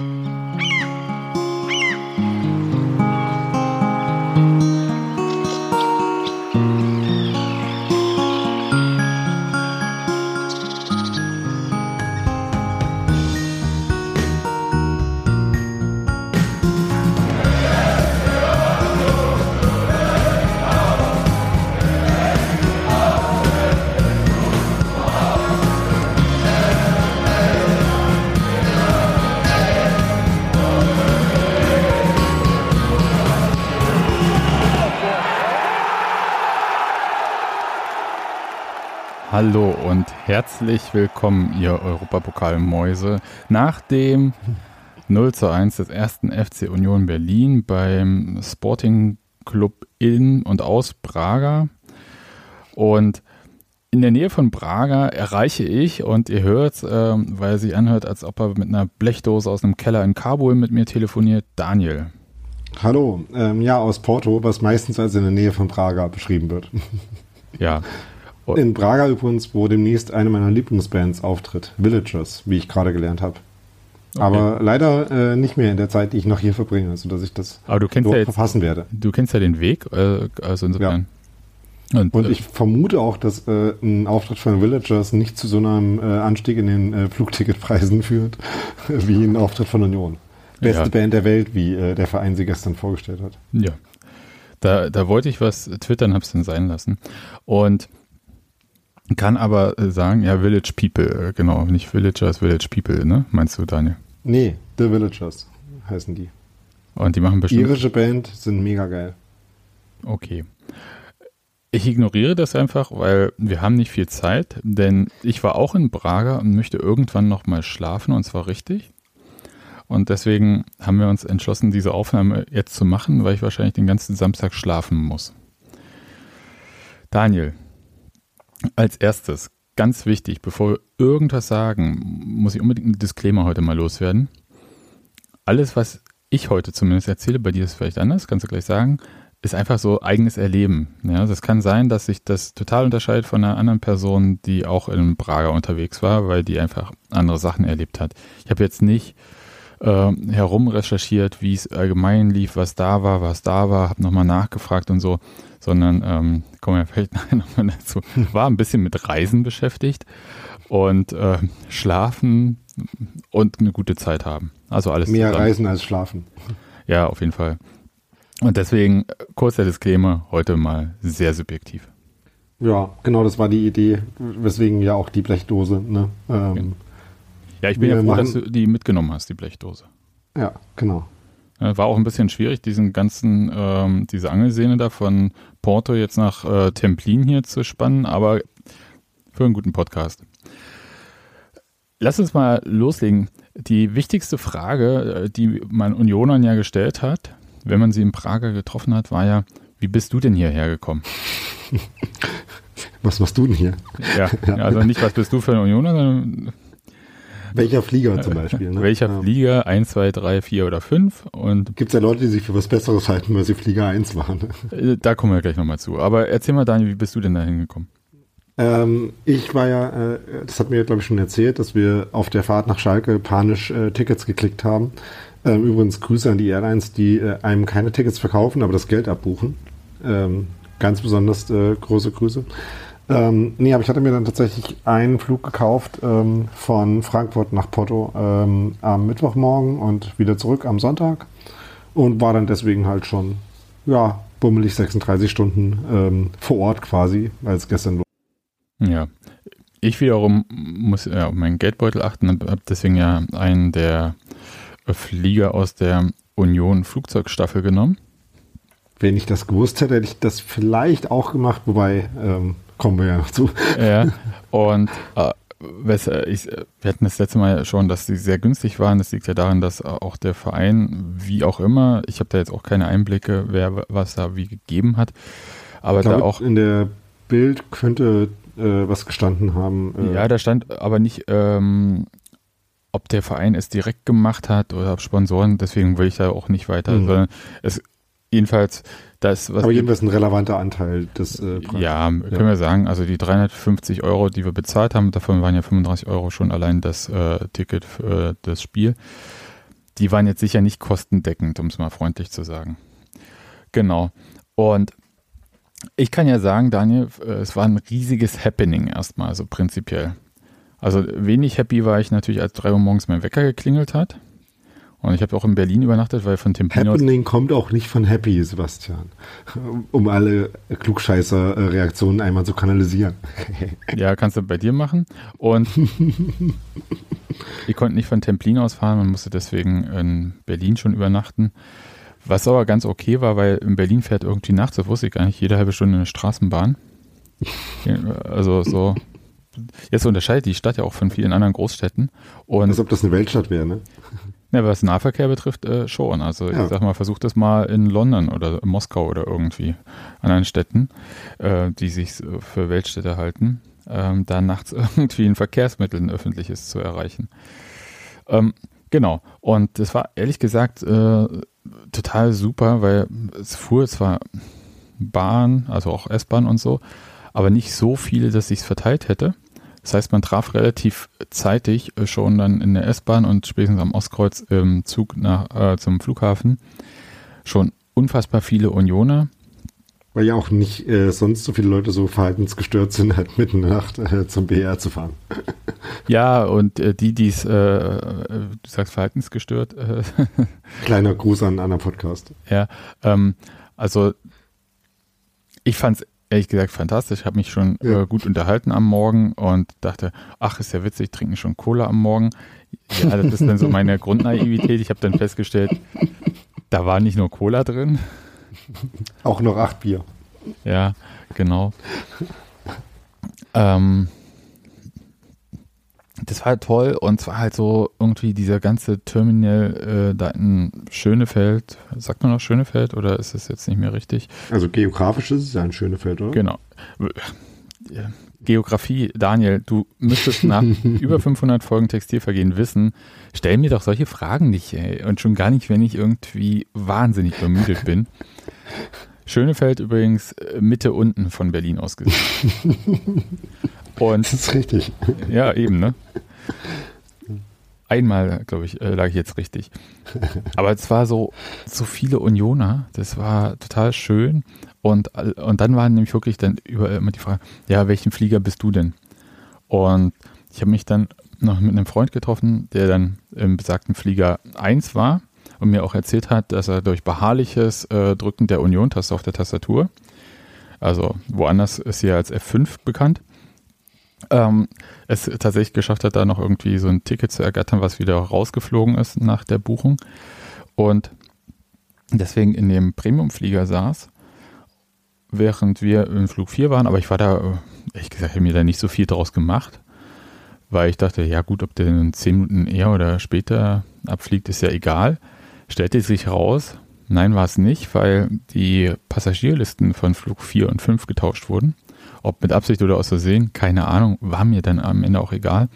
Mm-hmm. Hallo und herzlich willkommen, ihr Europapokalmäuse, nach dem 0 zu 1 des ersten FC Union Berlin beim Sporting Club in und aus Braga. Und in der Nähe von Braga erreiche ich, und ihr hört, äh, weil sich anhört, als ob er mit einer Blechdose aus einem Keller in Kabul mit mir telefoniert, Daniel. Hallo, ähm, ja, aus Porto, was meistens als in der Nähe von Braga beschrieben wird. Ja, in Braga übrigens, wo demnächst eine meiner Lieblingsbands auftritt, Villagers, wie ich gerade gelernt habe. Okay. Aber leider äh, nicht mehr in der Zeit, die ich noch hier verbringe, sodass ich das Aber du kennst ja jetzt, verfassen werde. Du kennst ja den Weg, äh, also insofern. Ja. Und, Und äh, ich vermute auch, dass äh, ein Auftritt von Villagers nicht zu so einem äh, Anstieg in den äh, Flugticketpreisen führt, wie ein Auftritt von Union. Beste ja. Band der Welt, wie der Verein sie gestern vorgestellt hat. Ja. Da, da wollte ich was twittern, hab's dann sein lassen. Und kann aber äh, sagen, ja, Village People, äh, genau, nicht Villagers, Village People, ne? Meinst du, Daniel? Nee, The Villagers heißen die. Und die machen bestimmt. Irische Band sind mega geil. Okay. Ich ignoriere das einfach, weil wir haben nicht viel Zeit, denn ich war auch in Braga und möchte irgendwann nochmal schlafen und zwar richtig. Und deswegen haben wir uns entschlossen, diese Aufnahme jetzt zu machen, weil ich wahrscheinlich den ganzen Samstag schlafen muss. Daniel, als erstes, ganz wichtig, bevor wir irgendwas sagen, muss ich unbedingt einen Disclaimer heute mal loswerden. Alles, was ich heute zumindest erzähle, bei dir ist es vielleicht anders, kannst du gleich sagen, ist einfach so eigenes Erleben. Ja, kann sein, dass sich das total unterscheidet von einer anderen Person, die auch in Prager unterwegs war, weil die einfach andere Sachen erlebt hat. Ich habe jetzt nicht äh, herum recherchiert, wie es allgemein lief, was da war, was da war, habe nochmal nachgefragt und so sondern ähm, kommen wir vielleicht nochmal dazu, war ein bisschen mit Reisen beschäftigt und äh, schlafen und eine gute Zeit haben. Also alles Mehr zusammen. Reisen als schlafen. Ja, auf jeden Fall. Und deswegen kurzer Disclaimer, heute mal sehr subjektiv. Ja, genau, das war die Idee, weswegen ja auch die Blechdose. Ne? Ähm, ja, ich bin ja froh, dass du die mitgenommen hast, die Blechdose. Ja, genau. War auch ein bisschen schwierig, diesen ganzen, ähm, diese Angelsehne da von Porto jetzt nach äh, Templin hier zu spannen, aber für einen guten Podcast. Lass uns mal loslegen. Die wichtigste Frage, äh, die man Unionern ja gestellt hat, wenn man sie in Prager getroffen hat, war ja, wie bist du denn hierher gekommen? Was machst du denn hier? Ja, ja. also nicht, was bist du für ein Unioner, sondern welcher Flieger zum Beispiel? Ne? Welcher ja. Flieger? 1, 2, 3, 4 oder 5. Gibt es ja Leute, die sich für was Besseres halten, weil sie Flieger 1 waren. Äh, da kommen wir gleich nochmal zu. Aber erzähl mal, Daniel, wie bist du denn da hingekommen? Ähm, ich war ja, äh, das hat mir, glaube ich, schon erzählt, dass wir auf der Fahrt nach Schalke panisch äh, Tickets geklickt haben. Ähm, übrigens Grüße an die Airlines, die äh, einem keine Tickets verkaufen, aber das Geld abbuchen. Ähm, ganz besonders äh, große Grüße. Ähm, nee, aber ich hatte mir dann tatsächlich einen Flug gekauft ähm, von Frankfurt nach Porto ähm, am Mittwochmorgen und wieder zurück am Sonntag und war dann deswegen halt schon, ja, bummelig 36 Stunden ähm, vor Ort quasi, weil es gestern los Ja. Ich wiederum muss ja, auf meinen Geldbeutel achten und habe deswegen ja einen der Flieger aus der Union Flugzeugstaffel genommen. Wenn ich das gewusst hätte, hätte ich das vielleicht auch gemacht, wobei ähm, Kommen wir ja noch zu. Ja, und äh, ich, wir hatten das letzte Mal schon, dass sie sehr günstig waren. Das liegt ja daran, dass auch der Verein, wie auch immer, ich habe da jetzt auch keine Einblicke, wer was da wie gegeben hat. Aber da auch. In der Bild könnte äh, was gestanden haben. Äh ja, da stand aber nicht, ähm, ob der Verein es direkt gemacht hat oder ob Sponsoren, deswegen will ich da auch nicht weiter, mhm. sondern es jedenfalls das, was Aber jedenfalls ein relevanter Anteil des äh, Ja, können ja. wir sagen. Also die 350 Euro, die wir bezahlt haben, davon waren ja 35 Euro schon allein das äh, Ticket für das Spiel. die waren jetzt sicher nicht kostendeckend, um es mal freundlich zu sagen. Genau. Und ich kann ja sagen, Daniel, äh, es war ein riesiges Happening erstmal, so prinzipiell. Also wenig happy war ich natürlich, als drei Uhr morgens mein Wecker geklingelt hat. Und ich habe auch in Berlin übernachtet, weil von Templin Happening kommt auch nicht von Happy, Sebastian. Um alle Klugscheißer-Reaktionen einmal zu kanalisieren. ja, kannst du bei dir machen. Und ich konnte nicht von Templin aus fahren, man musste deswegen in Berlin schon übernachten. Was aber ganz okay war, weil in Berlin fährt irgendwie nachts, das wusste ich gar nicht, jede halbe Stunde eine Straßenbahn. Also so. Jetzt unterscheidet die Stadt ja auch von vielen anderen Großstädten. Und Als ob das eine Weltstadt wäre, ne? Ja, was Nahverkehr betrifft, äh, schon. Also ja. ich sag mal, versucht das mal in London oder in Moskau oder irgendwie anderen Städten, äh, die sich für Weltstädte halten, ähm, da nachts irgendwie ein Verkehrsmittel, ein öffentliches zu erreichen. Ähm, genau. Und das war ehrlich gesagt äh, total super, weil es fuhr zwar Bahn, also auch S-Bahn und so, aber nicht so viele, dass ich es verteilt hätte. Das heißt, man traf relativ zeitig äh, schon dann in der S-Bahn und spätestens am Ostkreuz im Zug nach, äh, zum Flughafen schon unfassbar viele Unioner. Weil ja auch nicht äh, sonst so viele Leute so verhaltensgestört sind, halt mitten in der Nacht äh, zum BR zu fahren. ja, und äh, die, die es, äh, du sagst verhaltensgestört. Kleiner Gruß an Anna Podcast. Ja, ähm, also ich fand es ehrlich gesagt fantastisch. Ich habe mich schon ja. äh, gut unterhalten am Morgen und dachte, ach, ist ja witzig, trinken schon Cola am Morgen. Ja, das ist dann so meine Grundnaivität. Ich habe dann festgestellt, da war nicht nur Cola drin. Auch noch acht Bier. Ja, genau. Ähm, das war halt toll und zwar halt so irgendwie dieser ganze Terminal äh, da in Schönefeld, sagt man noch Schönefeld oder ist es jetzt nicht mehr richtig? Also geografisch ist es ja ein Schönefeld, oder? Genau. Geografie, Daniel, du müsstest nach über 500 Folgen Textilvergehen wissen, stell mir doch solche Fragen nicht, ey. Und schon gar nicht, wenn ich irgendwie wahnsinnig übermüdet bin. Schönefeld übrigens äh, Mitte unten von Berlin aus gesehen. Und, das ist richtig. Ja, eben, ne? Einmal, glaube ich, äh, lag ich jetzt richtig. Aber es war so, so viele Unioner, das war total schön. Und, und dann war nämlich wirklich dann überall immer die Frage, ja, welchen Flieger bist du denn? Und ich habe mich dann noch mit einem Freund getroffen, der dann im besagten Flieger 1 war und mir auch erzählt hat, dass er durch beharrliches äh, Drücken der Union-Taste auf der Tastatur, also woanders ist sie als F5 bekannt, ähm, es tatsächlich geschafft hat, da noch irgendwie so ein Ticket zu ergattern, was wieder rausgeflogen ist nach der Buchung. Und deswegen in dem Premium-Flieger saß, während wir im Flug 4 waren, aber ich war da, ehrlich gesagt, habe mir da nicht so viel draus gemacht, weil ich dachte, ja gut, ob der in 10 Minuten eher oder später abfliegt, ist ja egal. Stellte sich raus, nein, war es nicht, weil die Passagierlisten von Flug 4 und 5 getauscht wurden. Ob mit Absicht oder aus Versehen, keine Ahnung, war mir dann am Ende auch egal.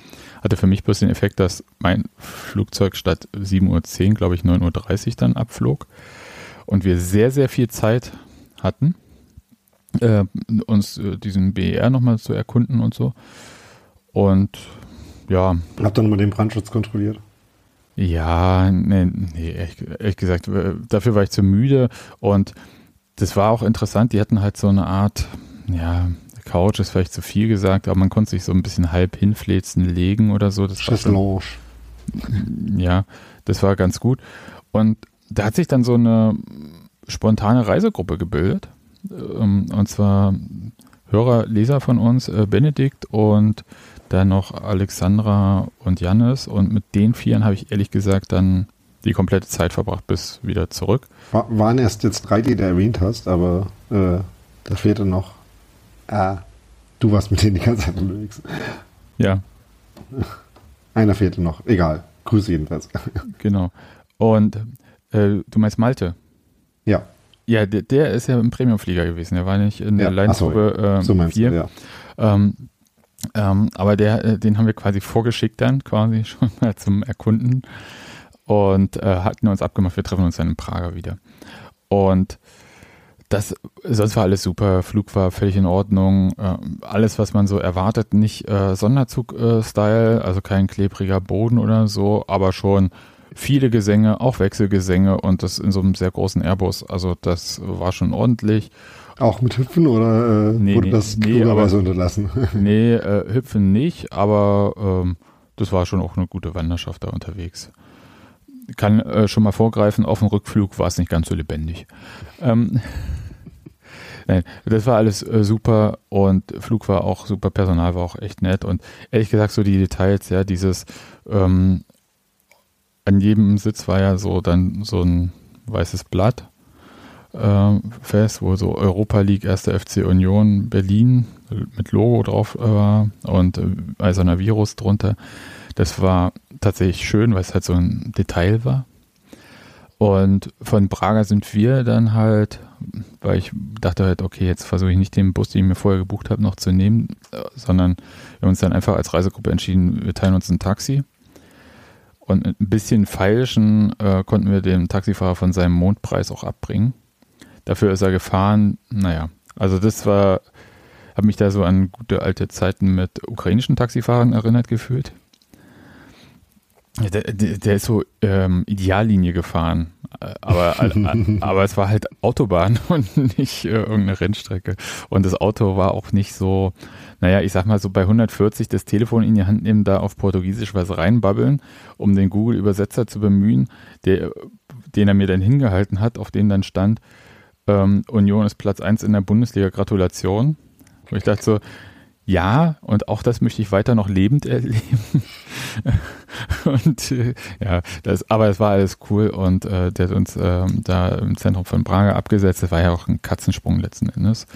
Hatte für mich bloß den Effekt, dass mein Flugzeug statt 7.10 Uhr, glaube ich, 9.30 Uhr dann abflog. Und wir sehr, sehr viel Zeit hatten, äh, uns äh, diesen BER nochmal zu erkunden und so. Und ja. Habt ihr nochmal den Brandschutz kontrolliert? Ja, nee, nee ehrlich, ehrlich, gesagt, äh, dafür war ich zu müde und das war auch interessant. Die hatten halt so eine Art, ja, Couch ist vielleicht zu viel gesagt, aber man konnte sich so ein bisschen halb hinfläzen, legen oder so. Das Chaiselange. Ja, das war ganz gut. Und da hat sich dann so eine spontane Reisegruppe gebildet. Ähm, und zwar Hörer, Leser von uns, äh, Benedikt und dann noch Alexandra und Jannis. Und mit den Vieren habe ich ehrlich gesagt dann die komplette Zeit verbracht bis wieder zurück. War, waren erst jetzt drei, die du erwähnt hast, aber äh, da fehlte noch Ah, du warst mit denen die ganze Zeit unterwegs. Ja. Einer fehlte noch. Egal. Grüße jedenfalls. Genau. Und äh, du meinst Malte? Ja. Ja, der, der, ist ja im Premiumflieger gewesen. Der war nicht in der ja. Leitgruppe so, ähm, so meinst 4. Du, ja. Ähm, ähm, aber der, äh, den haben wir quasi vorgeschickt dann, quasi schon mal zum Erkunden. Und äh, hatten uns abgemacht, wir treffen uns dann in Prager wieder. Und das, sonst war alles super. Flug war völlig in Ordnung. Äh, alles, was man so erwartet, nicht äh, Sonderzug-Style, also kein klebriger Boden oder so, aber schon viele Gesänge, auch Wechselgesänge und das in so einem sehr großen Airbus. Also das war schon ordentlich. Auch mit Hüpfen oder äh, nee, wurde nee, das nee, unterlassen? nee, äh, Hüpfen nicht, aber ähm, das war schon auch eine gute Wanderschaft da unterwegs. Kann äh, schon mal vorgreifen, auf dem Rückflug war es nicht ganz so lebendig. Ähm, Nein, das war alles äh, super und Flug war auch super, Personal war auch echt nett und ehrlich gesagt so die Details, ja, dieses ähm, an jedem Sitz war ja so dann so ein weißes Blatt äh, fest, wo so Europa League, 1. FC Union Berlin mit Logo drauf war äh, und äh, eiserner Virus drunter. Das war tatsächlich schön, weil es halt so ein Detail war. Und von Prager sind wir dann halt, weil ich dachte halt, okay, jetzt versuche ich nicht den Bus, den ich mir vorher gebucht habe, noch zu nehmen, äh, sondern wir haben uns dann einfach als Reisegruppe entschieden, wir teilen uns ein Taxi. Und ein bisschen feilschen äh, konnten wir den Taxifahrer von seinem Mondpreis auch abbringen. Dafür ist er gefahren. Naja, also das war, habe mich da so an gute alte Zeiten mit ukrainischen Taxifahrern erinnert gefühlt. Der, der, der ist so ähm, Ideallinie gefahren, äh, aber, aber es war halt Autobahn und nicht äh, irgendeine Rennstrecke. Und das Auto war auch nicht so, naja, ich sag mal so bei 140 das Telefon in die Hand nehmen, da auf Portugiesisch was reinbabbeln, um den Google-Übersetzer zu bemühen, der, den er mir dann hingehalten hat, auf dem dann stand, ähm, Union ist Platz 1 in der Bundesliga, Gratulation. Und ich dachte so, ja, und auch das möchte ich weiter noch lebend erleben. und äh, ja, das, aber es war alles cool und äh, der hat uns äh, da im Zentrum von Prager abgesetzt. Das war ja auch ein Katzensprung letzten Endes.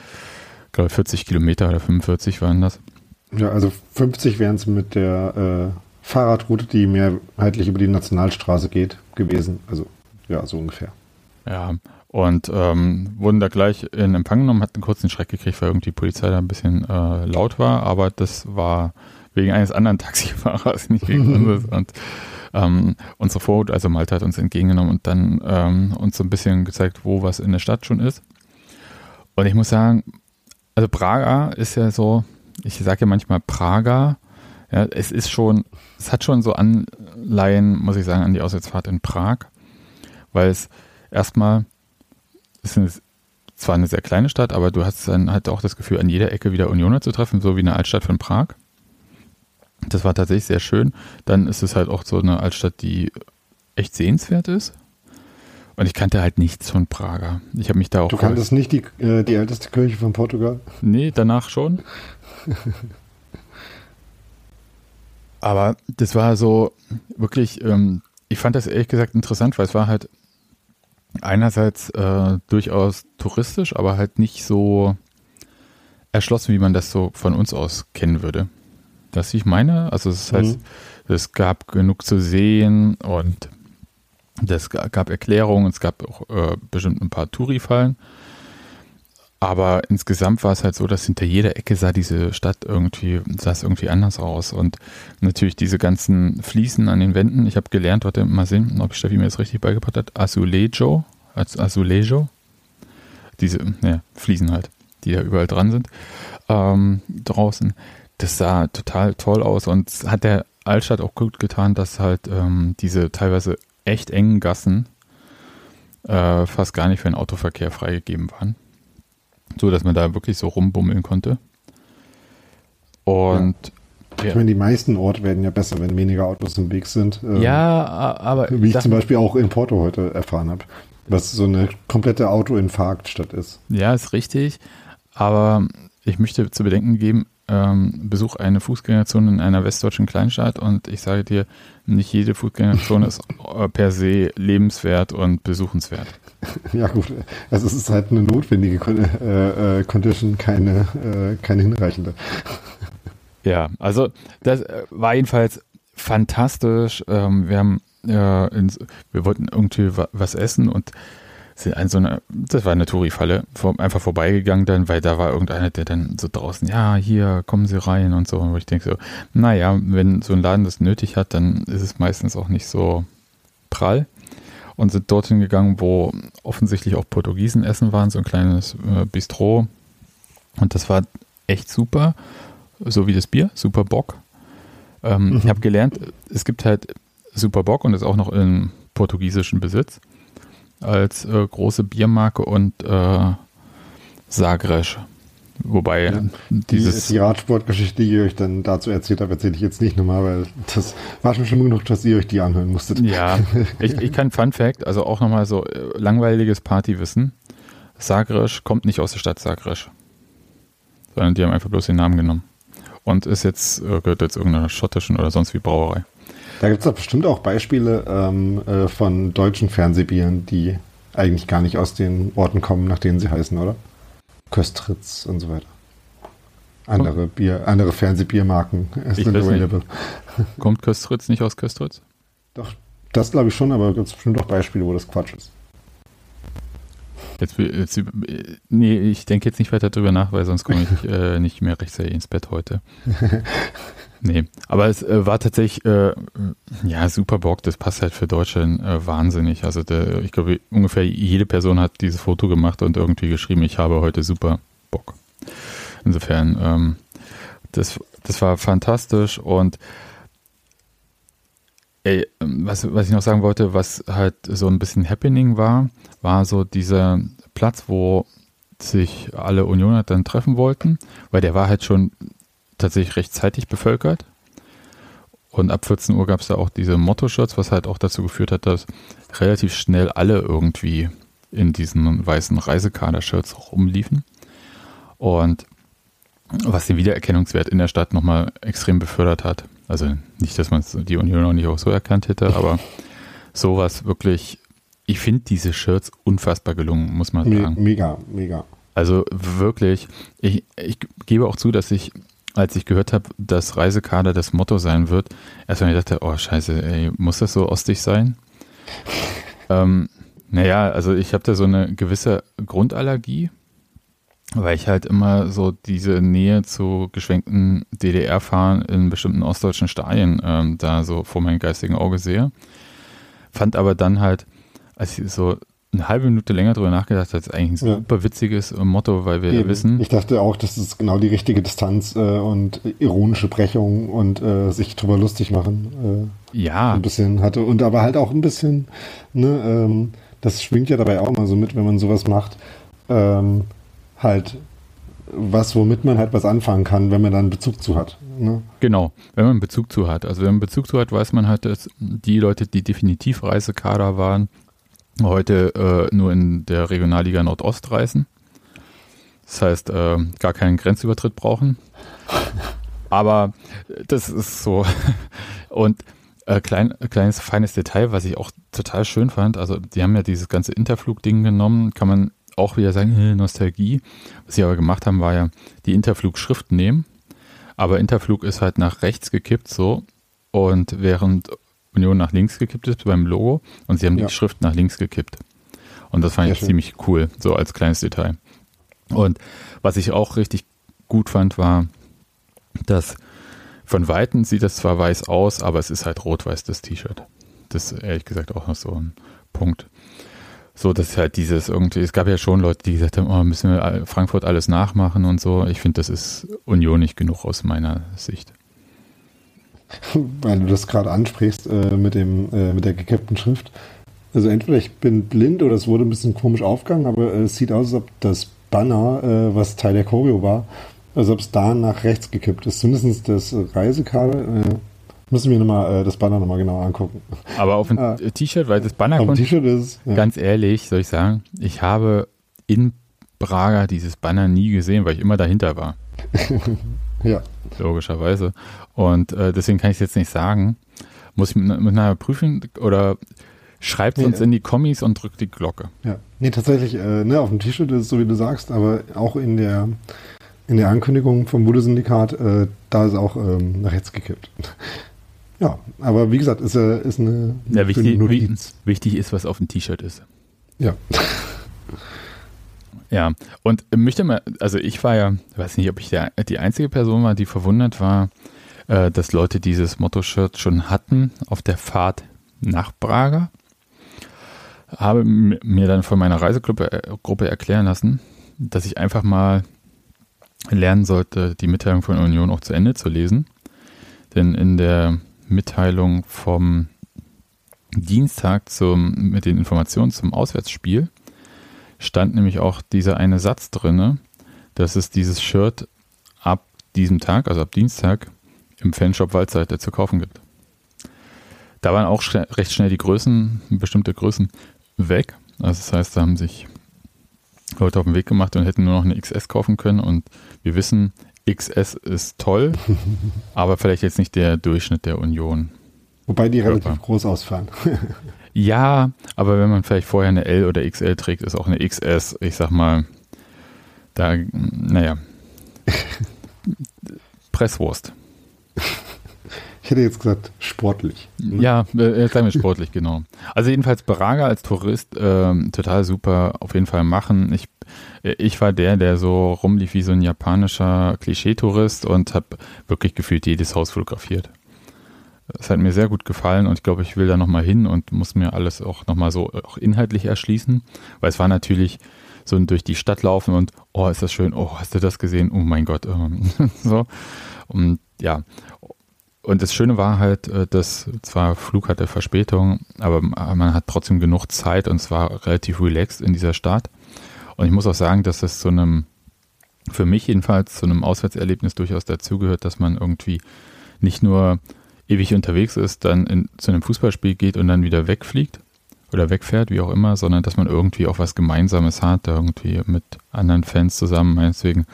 Ich glaube 40 Kilometer oder 45 waren das. Ja, also 50 wären es mit der äh, Fahrradroute, die mehrheitlich über die Nationalstraße geht, gewesen. Also ja, so ungefähr. Ja, und ähm, wurden da gleich in Empfang genommen, hatten einen kurzen Schreck gekriegt, weil irgendwie die Polizei da ein bisschen äh, laut war, aber das war wegen eines anderen Taxifahrers, nicht wegen unseres. Und ähm, unsere Vorhut, also Malta hat uns entgegengenommen und dann ähm, uns so ein bisschen gezeigt, wo was in der Stadt schon ist. Und ich muss sagen, also Praga ist ja so, ich sage ja manchmal Praga, ja, es ist schon, es hat schon so Anleihen, muss ich sagen, an die Auswärtsfahrt in Prag, weil es erstmal ist eine, zwar eine sehr kleine Stadt, aber du hast dann halt auch das Gefühl, an jeder Ecke wieder Unioner zu treffen, so wie eine Altstadt von Prag. Das war tatsächlich sehr schön. Dann ist es halt auch so eine Altstadt, die echt sehenswert ist. Und ich kannte halt nichts von Prager. Ich habe mich da auch. Du kanntest nicht die, äh, die älteste Kirche von Portugal? Nee, danach schon. Aber das war so wirklich, ähm, ich fand das ehrlich gesagt interessant, weil es war halt einerseits äh, durchaus touristisch, aber halt nicht so erschlossen, wie man das so von uns aus kennen würde. Das ich meine, also das heißt, mhm. es gab genug zu sehen und es gab Erklärungen, es gab auch äh, bestimmt ein paar Touri-Fallen. Aber insgesamt war es halt so, dass hinter jeder Ecke sah diese Stadt irgendwie, sah es irgendwie anders aus. Und natürlich diese ganzen Fliesen an den Wänden. Ich habe gelernt, warte mal sehen, ob Steffi mir das richtig beigebracht hat. Azulejo, Azulejo. Diese, ja, Fliesen halt, die da überall dran sind. Ähm, draußen. Das sah total toll aus und hat der Altstadt auch gut getan, dass halt ähm, diese teilweise echt engen Gassen äh, fast gar nicht für den Autoverkehr freigegeben waren so dass man da wirklich so rumbummeln konnte. Und ja. Ich meine, die meisten Orte werden ja besser, wenn weniger Autos im Weg sind. Ähm, ja, aber. Wie ich zum Beispiel auch in Porto heute erfahren habe, was so eine komplette Autoinfarktstadt ist. Ja, ist richtig. Aber ich möchte zu bedenken geben, ähm, besuch eine Fußgängerzone in einer westdeutschen Kleinstadt und ich sage dir, nicht jede Fußgängerzone ist äh, per se lebenswert und besuchenswert. Ja gut, also es ist halt eine notwendige äh, äh, Condition, keine, äh, keine hinreichende. Ja, also das äh, war jedenfalls fantastisch. Ähm, wir haben äh, ins, wir wollten irgendwie was essen und sind an so eine, das war eine Touri-Falle, vor, einfach vorbeigegangen dann, weil da war irgendeiner, der dann so draußen, ja, hier, kommen Sie rein und so. Und ich denke so, naja, wenn so ein Laden das nötig hat, dann ist es meistens auch nicht so prall. Und sind dorthin gegangen, wo offensichtlich auch Portugiesen essen waren, so ein kleines äh, Bistro. Und das war echt super, so wie das Bier, super Bock. Ähm, mhm. Ich habe gelernt, es gibt halt super Bock und ist auch noch in portugiesischen Besitz als äh, große Biermarke und äh, Sagres. Wobei ja, dieses. Die, die Radsportgeschichte, die ich euch dann dazu erzählt habe, erzähle ich jetzt nicht nochmal, weil das war schon schlimm genug, dass ihr euch die anhören musstet. Ja, ich, ich kann Fun Fact, also auch nochmal so äh, langweiliges Partywissen. Sagres kommt nicht aus der Stadt Sagres, sondern die haben einfach bloß den Namen genommen. Und ist jetzt, äh, gehört jetzt irgendeiner schottischen oder sonst wie Brauerei. Da gibt es doch bestimmt auch Beispiele ähm, äh, von deutschen Fernsehbieren, die eigentlich gar nicht aus den Orten kommen, nach denen sie heißen, oder? Köstritz und so weiter. Andere oh. Bier, andere Fernsehbiermarken sind available. Kommt Köstritz nicht aus Köstritz? Doch, das glaube ich schon, aber es gibt bestimmt auch Beispiele, wo das Quatsch ist. Jetzt, jetzt, nee, ich denke jetzt nicht weiter drüber nach, weil sonst komme ich äh, nicht mehr rechtzeitig ins Bett heute. nee, aber es äh, war tatsächlich, äh, ja, super Bock, das passt halt für Deutschland äh, wahnsinnig. Also der, ich glaube, ungefähr jede Person hat dieses Foto gemacht und irgendwie geschrieben, ich habe heute super Bock. Insofern, ähm, das, das war fantastisch und Ey, was, was ich noch sagen wollte, was halt so ein bisschen Happening war, war so dieser Platz, wo sich alle Unioner dann treffen wollten, weil der war halt schon tatsächlich rechtzeitig bevölkert. Und ab 14 Uhr gab es da auch diese Motto-Shirts, was halt auch dazu geführt hat, dass relativ schnell alle irgendwie in diesen weißen Reisekader-Shirts rumliefen. Und was den Wiedererkennungswert in der Stadt nochmal extrem befördert hat. Also nicht, dass man die Union auch nicht auch so erkannt hätte, aber sowas wirklich, ich finde diese Shirts unfassbar gelungen, muss man sagen. Mega, mega. Also wirklich, ich, ich gebe auch zu, dass ich, als ich gehört habe, dass Reisekader das Motto sein wird, erstmal dachte, oh scheiße, ey, muss das so ostig sein? ähm, naja, also ich habe da so eine gewisse Grundallergie weil ich halt immer so diese Nähe zu geschwenkten DDR-Fahren in bestimmten ostdeutschen Stadien ähm, da so vor meinem geistigen Auge sehe. Fand aber dann halt, als ich so eine halbe Minute länger drüber nachgedacht ist eigentlich ein ja. super witziges Motto, weil wir ja wissen. Ich dachte auch, das ist genau die richtige Distanz äh, und ironische Brechung und äh, sich drüber lustig machen. Äh, ja. Ein bisschen hatte und aber halt auch ein bisschen, ne, ähm, das schwingt ja dabei auch mal so mit, wenn man sowas macht. Ähm, halt was, womit man halt was anfangen kann, wenn man dann Bezug zu hat. Ne? Genau, wenn man Bezug zu hat. Also wenn man Bezug zu hat, weiß man halt, dass die Leute, die definitiv Reisekader waren, heute äh, nur in der Regionalliga Nordost reisen. Das heißt, äh, gar keinen Grenzübertritt brauchen. Aber das ist so. Und äh, klein, kleines, feines Detail, was ich auch total schön fand. Also, die haben ja dieses ganze Interflug-Ding genommen, kann man auch wieder sagen, Nostalgie. Was sie aber gemacht haben, war ja die Interflug-Schrift nehmen. Aber Interflug ist halt nach rechts gekippt so. Und während Union nach links gekippt ist beim Logo und sie haben ja. die Schrift nach links gekippt. Und das fand ich schön. ziemlich cool, so als kleines Detail. Und was ich auch richtig gut fand, war, dass von Weitem sieht das zwar weiß aus, aber es ist halt rot-weiß, das T-Shirt. Das ist ehrlich gesagt auch noch so ein Punkt. So, dass halt dieses irgendwie, es gab ja schon Leute, die gesagt haben, oh, müssen wir Frankfurt alles nachmachen und so. Ich finde, das ist Union nicht genug aus meiner Sicht. Weil du das gerade ansprichst äh, mit, dem, äh, mit der gekippten Schrift. Also entweder ich bin blind oder es wurde ein bisschen komisch aufgegangen, aber äh, es sieht aus, als ob das Banner, äh, was Teil der Choreo war, als ob es da nach rechts gekippt ist. Zumindest das Reisekabel äh, Müssen wir nochmal äh, das Banner nochmal genau angucken. Aber auf ein ah. T-Shirt, weil das Banner auf T-Shirt ist. Ja. Ganz ehrlich, soll ich sagen, ich habe in Braga dieses Banner nie gesehen, weil ich immer dahinter war. ja. Logischerweise. Und äh, deswegen kann ich es jetzt nicht sagen. Muss ich mit, mit einer prüfen oder schreibt nee, uns in die Kommis und drückt die Glocke. Ja. Nee, tatsächlich, äh, ne, auf dem T-Shirt ist es so, wie du sagst, aber auch in der in der Ankündigung vom Bude-Syndikat, äh, da ist auch ähm, nach rechts gekippt. Ja, aber wie gesagt, ist, äh, ist eine ja, wichtig, Notiz. Wichtig ist, was auf dem T-Shirt ist. Ja. Ja, und möchte mal, also ich war ja, weiß nicht, ob ich der, die einzige Person war, die verwundert war, äh, dass Leute dieses Motto-Shirt schon hatten auf der Fahrt nach Braga. Habe mir dann von meiner Reisegruppe äh, Gruppe erklären lassen, dass ich einfach mal lernen sollte, die Mitteilung von Union auch zu Ende zu lesen. Denn in der Mitteilung vom Dienstag zum, mit den Informationen zum Auswärtsspiel stand nämlich auch dieser eine Satz drin, dass es dieses Shirt ab diesem Tag, also ab Dienstag, im Fanshop Waldseite zu kaufen gibt. Da waren auch recht schnell die Größen, bestimmte Größen weg. Also das heißt, da haben sich Leute auf den Weg gemacht und hätten nur noch eine XS kaufen können. Und wir wissen, XS ist toll, aber vielleicht jetzt nicht der Durchschnitt der Union. Wobei die relativ Körper. groß ausfallen. ja, aber wenn man vielleicht vorher eine L oder XL trägt, ist auch eine XS, ich sag mal, da, naja, Presswurst. Ich hätte jetzt gesagt, sportlich. Ja, äh, sagen wir sportlich, genau. Also jedenfalls Braga als Tourist äh, total super, auf jeden Fall machen. Ich, äh, ich war der, der so rumlief wie so ein japanischer Klischee-Tourist und habe wirklich gefühlt jedes Haus fotografiert. Es hat mir sehr gut gefallen und ich glaube, ich will da nochmal hin und muss mir alles auch nochmal so auch inhaltlich erschließen, weil es war natürlich so ein durch die Stadt laufen und oh, ist das schön, oh, hast du das gesehen? Oh mein Gott. Ähm, so. Und ja, und das Schöne war halt, äh, dass zwar Flug hatte Verspätung, aber man hat trotzdem genug Zeit und es war relativ relaxed in dieser Stadt. Und ich muss auch sagen, dass es zu einem, für mich jedenfalls, zu einem Auswärtserlebnis durchaus dazugehört, dass man irgendwie nicht nur ewig unterwegs ist, dann in, zu einem Fußballspiel geht und dann wieder wegfliegt oder wegfährt, wie auch immer, sondern dass man irgendwie auch was Gemeinsames hat, irgendwie mit anderen Fans zusammen, meinetwegen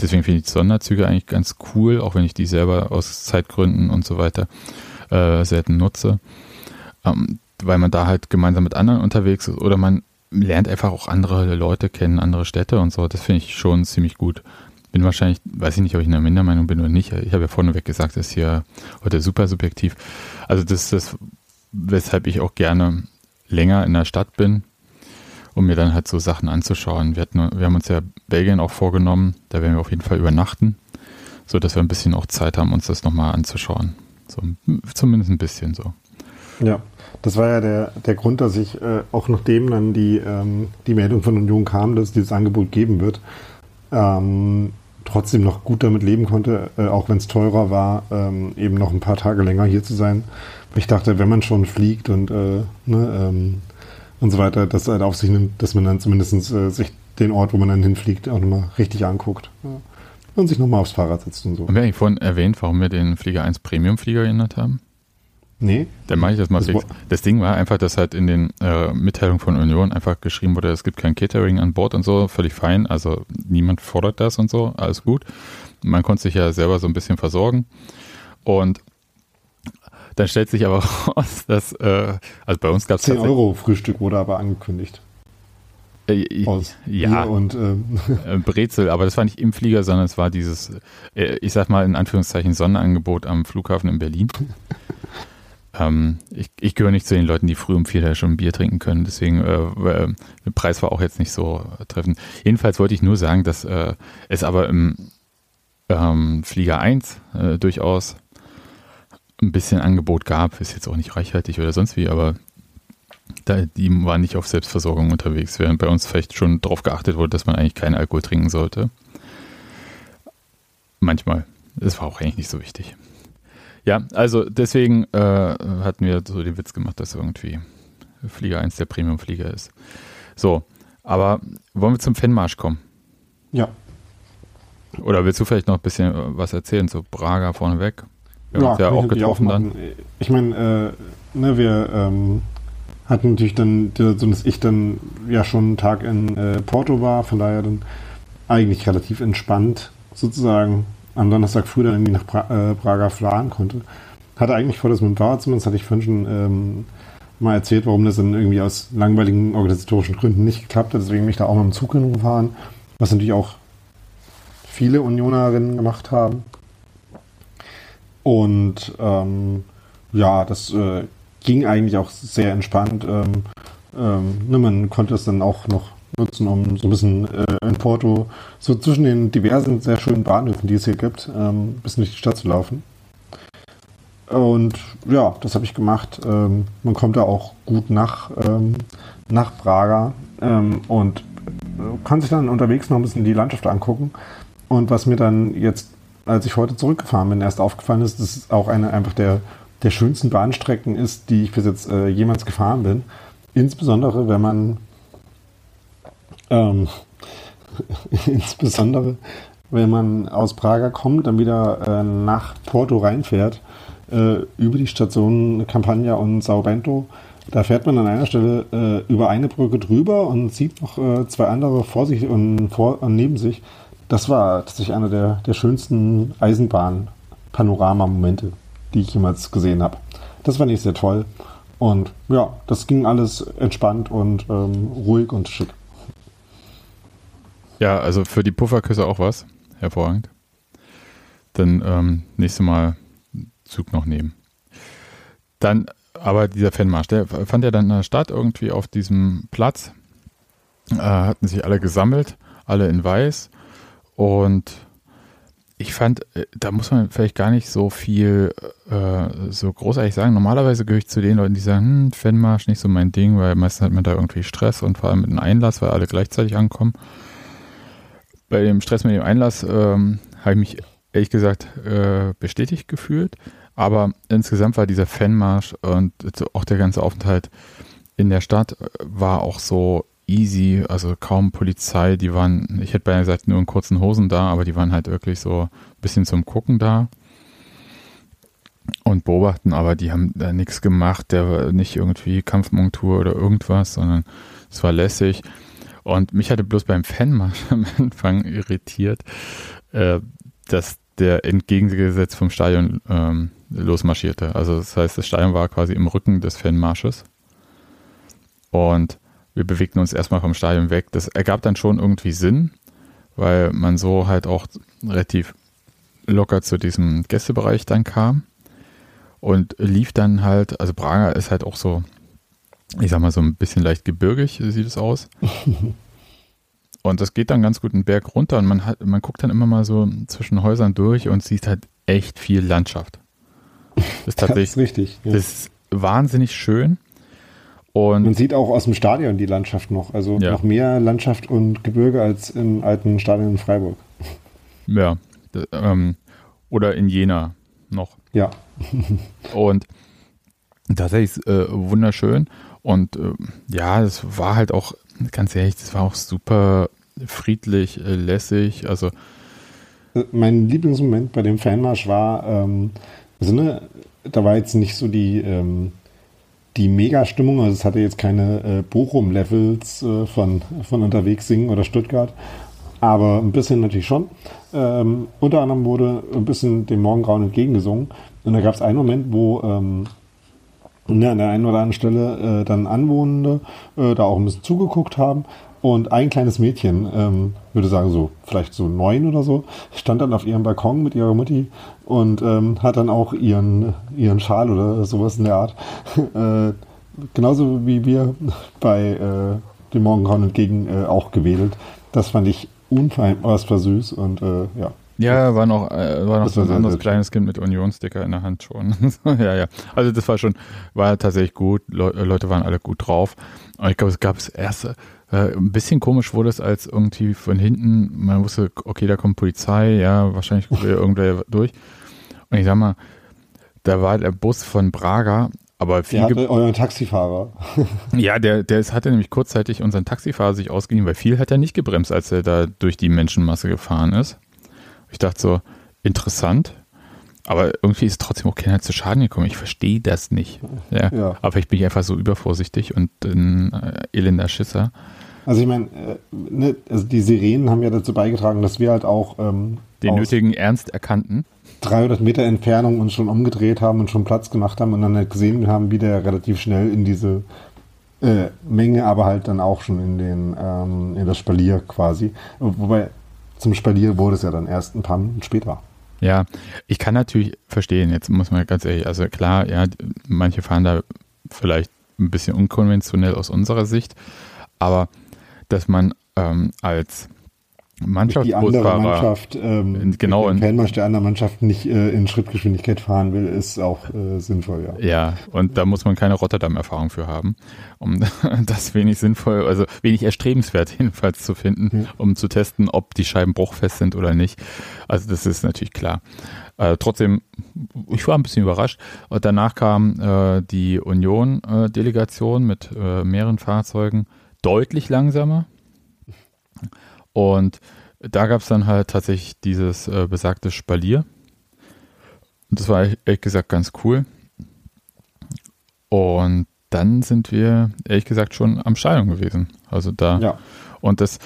deswegen finde ich die Sonderzüge eigentlich ganz cool, auch wenn ich die selber aus Zeitgründen und so weiter äh, selten nutze. Ähm, weil man da halt gemeinsam mit anderen unterwegs ist oder man lernt einfach auch andere Leute kennen, andere Städte und so. Das finde ich schon ziemlich gut. Bin wahrscheinlich, weiß ich nicht, ob ich in der Mindermeinung bin oder nicht. Ich habe ja vorneweg gesagt, das ist hier heute super subjektiv. Also das ist das, weshalb ich auch gerne länger in der Stadt bin, um mir dann halt so Sachen anzuschauen. Wir, hatten, wir haben uns ja Belgien auch vorgenommen, da werden wir auf jeden Fall übernachten, sodass wir ein bisschen auch Zeit haben, uns das nochmal anzuschauen. So, zumindest ein bisschen so. Ja, das war ja der, der Grund, dass ich äh, auch nachdem dann die, ähm, die Meldung von Union kam, dass es dieses Angebot geben wird, ähm, trotzdem noch gut damit leben konnte, äh, auch wenn es teurer war, ähm, eben noch ein paar Tage länger hier zu sein. Ich dachte, wenn man schon fliegt und äh, ne, ähm, und so weiter, das halt auf sich nimmt, dass man dann zumindest äh, sich den Ort, wo man dann hinfliegt, auch nochmal richtig anguckt. Ja. Und sich nochmal aufs Fahrrad setzt und so. Haben wir eigentlich vorhin erwähnt, warum wir den Flieger 1 Premium-Flieger geändert haben? Nee. Dann mache ich das mal das fix. Das Ding war einfach, dass halt in den äh, Mitteilungen von Union einfach geschrieben wurde, es gibt kein Catering an Bord und so, völlig fein. Also niemand fordert das und so, alles gut. Man konnte sich ja selber so ein bisschen versorgen. Und dann stellt sich aber raus, dass, äh, also bei uns gab es 10 Euro Frühstück wurde aber angekündigt. Äh, Aus ja, und ähm. Äh, Brezel, aber das war nicht im Flieger, sondern es war dieses, äh, ich sag mal in Anführungszeichen, Sonnenangebot am Flughafen in Berlin. Ähm, ich, ich gehöre nicht zu den Leuten, die früh um vier schon ein Bier trinken können, deswegen äh, äh, der Preis war auch jetzt nicht so treffend. Jedenfalls wollte ich nur sagen, dass äh, es aber im ähm, Flieger 1 durchaus ein bisschen Angebot gab, ist jetzt auch nicht reichhaltig oder sonst wie, aber da, die waren nicht auf Selbstversorgung unterwegs, während bei uns vielleicht schon darauf geachtet wurde, dass man eigentlich keinen Alkohol trinken sollte. Manchmal. Das war auch eigentlich nicht so wichtig. Ja, also deswegen äh, hatten wir so den Witz gemacht, dass irgendwie Flieger 1 der Premium-Flieger ist. So, aber wollen wir zum Fanmarsch kommen? Ja. Oder willst du vielleicht noch ein bisschen was erzählen zu Braga vorneweg? Wir haben uns ja auch getroffen dann. Ich meine, äh, ne, wir ähm, hatten natürlich dann, so dass ich dann ja schon einen Tag in äh, Porto war, von daher dann eigentlich relativ entspannt sozusagen am Donnerstag früh dann irgendwie nach pra äh, Praga fahren konnte. Hatte eigentlich vor, das mit dem Fahrrad zumindest, hatte ich vorhin schon ähm, mal erzählt, warum das dann irgendwie aus langweiligen organisatorischen Gründen nicht geklappt hat. Deswegen bin ich da auch mit dem Zug hingefahren, was natürlich auch viele Unionerinnen gemacht haben. Und ähm, ja, das äh, ging eigentlich auch sehr entspannt. Ähm, ähm, ne, man konnte es dann auch noch nutzen, um so ein bisschen äh, in Porto, so zwischen den diversen sehr schönen Bahnhöfen, die es hier gibt, ähm, bisschen durch die Stadt zu laufen. Und ja, das habe ich gemacht. Ähm, man kommt da auch gut nach, ähm, nach Praga ähm, und kann sich dann unterwegs noch ein bisschen die Landschaft angucken. Und was mir dann jetzt als ich heute zurückgefahren bin, erst aufgefallen ist, das ist auch eine einfach der der schönsten Bahnstrecken ist, die ich bis jetzt äh, jemals gefahren bin. Insbesondere, wenn man ähm, insbesondere, wenn man aus Prager kommt, dann wieder äh, nach Porto reinfährt, äh, über die Stationen Campagna und Sao Bento. Da fährt man an einer Stelle äh, über eine Brücke drüber und sieht noch äh, zwei andere vor sich und, vor, und neben sich. Das war tatsächlich einer der, der schönsten Eisenbahn-Panorama-Momente, die ich jemals gesehen habe. Das fand ich sehr toll. Und ja, das ging alles entspannt und ähm, ruhig und schick. Ja, also für die Pufferküsse auch was. Hervorragend. Dann ähm, nächstes Mal Zug noch nehmen. Dann aber dieser Fanmarsch, der fand ja dann in der Stadt irgendwie auf diesem Platz. Äh, hatten sich alle gesammelt, alle in weiß. Und ich fand, äh, da muss man vielleicht gar nicht so viel äh, so großartig sagen. Normalerweise gehöre ich zu den Leuten, die sagen, hm, Fanmarsch nicht so mein Ding, weil meistens hat man da irgendwie Stress und vor allem mit einem Einlass, weil alle gleichzeitig ankommen. Bei dem Stress mit dem Einlass ähm, habe ich mich ehrlich gesagt äh, bestätigt gefühlt. Aber insgesamt war dieser Fanmarsch und auch der ganze Aufenthalt in der Stadt äh, war auch so easy, also kaum Polizei, die waren, ich hätte beinahe gesagt, nur in kurzen Hosen da, aber die waren halt wirklich so ein bisschen zum Gucken da und beobachten, aber die haben da nichts gemacht, der war nicht irgendwie Kampfmontur oder irgendwas, sondern es war lässig. Und mich hatte bloß beim Fanmarsch am Anfang irritiert, äh, dass der entgegengesetzt vom Stadion ähm, losmarschierte. Also das heißt, das Stadion war quasi im Rücken des Fanmarsches. Und wir bewegten uns erstmal vom Stadion weg. Das ergab dann schon irgendwie Sinn, weil man so halt auch relativ locker zu diesem Gästebereich dann kam und lief dann halt, also Braga ist halt auch so, ich sag mal so ein bisschen leicht gebirgig, sieht es aus. Und das geht dann ganz gut einen Berg runter und man hat, man guckt dann immer mal so zwischen Häusern durch und sieht halt echt viel Landschaft. Das ist tatsächlich das ist richtig. Ja. Das ist wahnsinnig schön. Und Man sieht auch aus dem Stadion die Landschaft noch. Also ja. noch mehr Landschaft und Gebirge als im alten Stadion in Freiburg. Ja. Ähm, oder in Jena noch. Ja. und tatsächlich äh, wunderschön. Und äh, ja, es war halt auch, ganz ehrlich, das war auch super friedlich, äh, lässig. Also äh, mein Lieblingsmoment bei dem Fanmarsch war, ähm, also ne, da war jetzt nicht so die ähm, die Mega-Stimmung, also es hatte jetzt keine äh, Bochum-Levels äh, von, von unterwegs singen oder Stuttgart, aber ein bisschen natürlich schon. Ähm, unter anderem wurde ein bisschen dem Morgengrauen entgegengesungen. Und da gab es einen Moment, wo ähm, ja, an der einen oder anderen Stelle äh, dann Anwohnende äh, da auch ein bisschen zugeguckt haben. Und ein kleines Mädchen, ähm, würde sagen so, vielleicht so neun oder so, stand dann auf ihrem Balkon mit ihrer Mutti und ähm, hat dann auch ihren, ihren Schal oder sowas in der Art. äh, genauso wie wir bei äh, dem Morgengrauen entgegen äh, auch gewedelt. Das fand ich unfassbar süß und äh, ja. Ja, war noch, äh, war noch so ein anderes kleines Kind mit Unionssticker in der Hand schon. ja, ja. Also das war schon, war tatsächlich gut. Le Leute waren alle gut drauf. Aber ich glaube, es gab das erste, äh, ein bisschen komisch wurde es, als irgendwie von hinten, man wusste, okay, da kommt Polizei, ja, wahrscheinlich kommt irgendwer durch. Und ich sag mal, da war der Bus von Braga, aber viel. Der hatte euren Taxifahrer. ja, der, der ist, hatte nämlich kurzzeitig unseren Taxifahrer sich ausgeliehen, weil viel hat er nicht gebremst, als er da durch die Menschenmasse gefahren ist. Ich dachte so, interessant, aber irgendwie ist trotzdem auch keiner zu Schaden gekommen. Ich verstehe das nicht. Ja. ja. Aber ich bin einfach so übervorsichtig und ein äh, elender Schisser. Also ich meine, äh, ne, also die Sirenen haben ja dazu beigetragen, dass wir halt auch ähm, den nötigen Ernst erkannten. 300 Meter Entfernung uns schon umgedreht haben und schon Platz gemacht haben und dann halt gesehen haben, wie der relativ schnell in diese äh, Menge, aber halt dann auch schon in den ähm, in das Spalier quasi. Wobei zum Spalier wurde es ja dann erst ein paar Minuten später. Ja, ich kann natürlich verstehen, jetzt muss man ganz ehrlich, also klar, ja, manche fahren da vielleicht ein bisschen unkonventionell aus unserer Sicht, aber dass man ähm, als Mannschaftsbusfahrer, die andere Mannschaft, ähm, genau, den Fanmarsch der anderen Mannschaft nicht äh, in Schrittgeschwindigkeit fahren will, ist auch äh, sinnvoll, ja. Ja, und da muss man keine Rotterdam-Erfahrung für haben, um das wenig sinnvoll, also wenig erstrebenswert jedenfalls zu finden, mhm. um zu testen, ob die Scheiben bruchfest sind oder nicht. Also das ist natürlich klar. Äh, trotzdem, ich war ein bisschen überrascht. Und danach kam äh, die Union-Delegation mit äh, mehreren Fahrzeugen deutlich langsamer. Und da gab es dann halt tatsächlich dieses äh, besagte Spalier. Und das war ehrlich gesagt ganz cool. Und dann sind wir ehrlich gesagt schon am Stadion gewesen. Also da. Ja. Und das.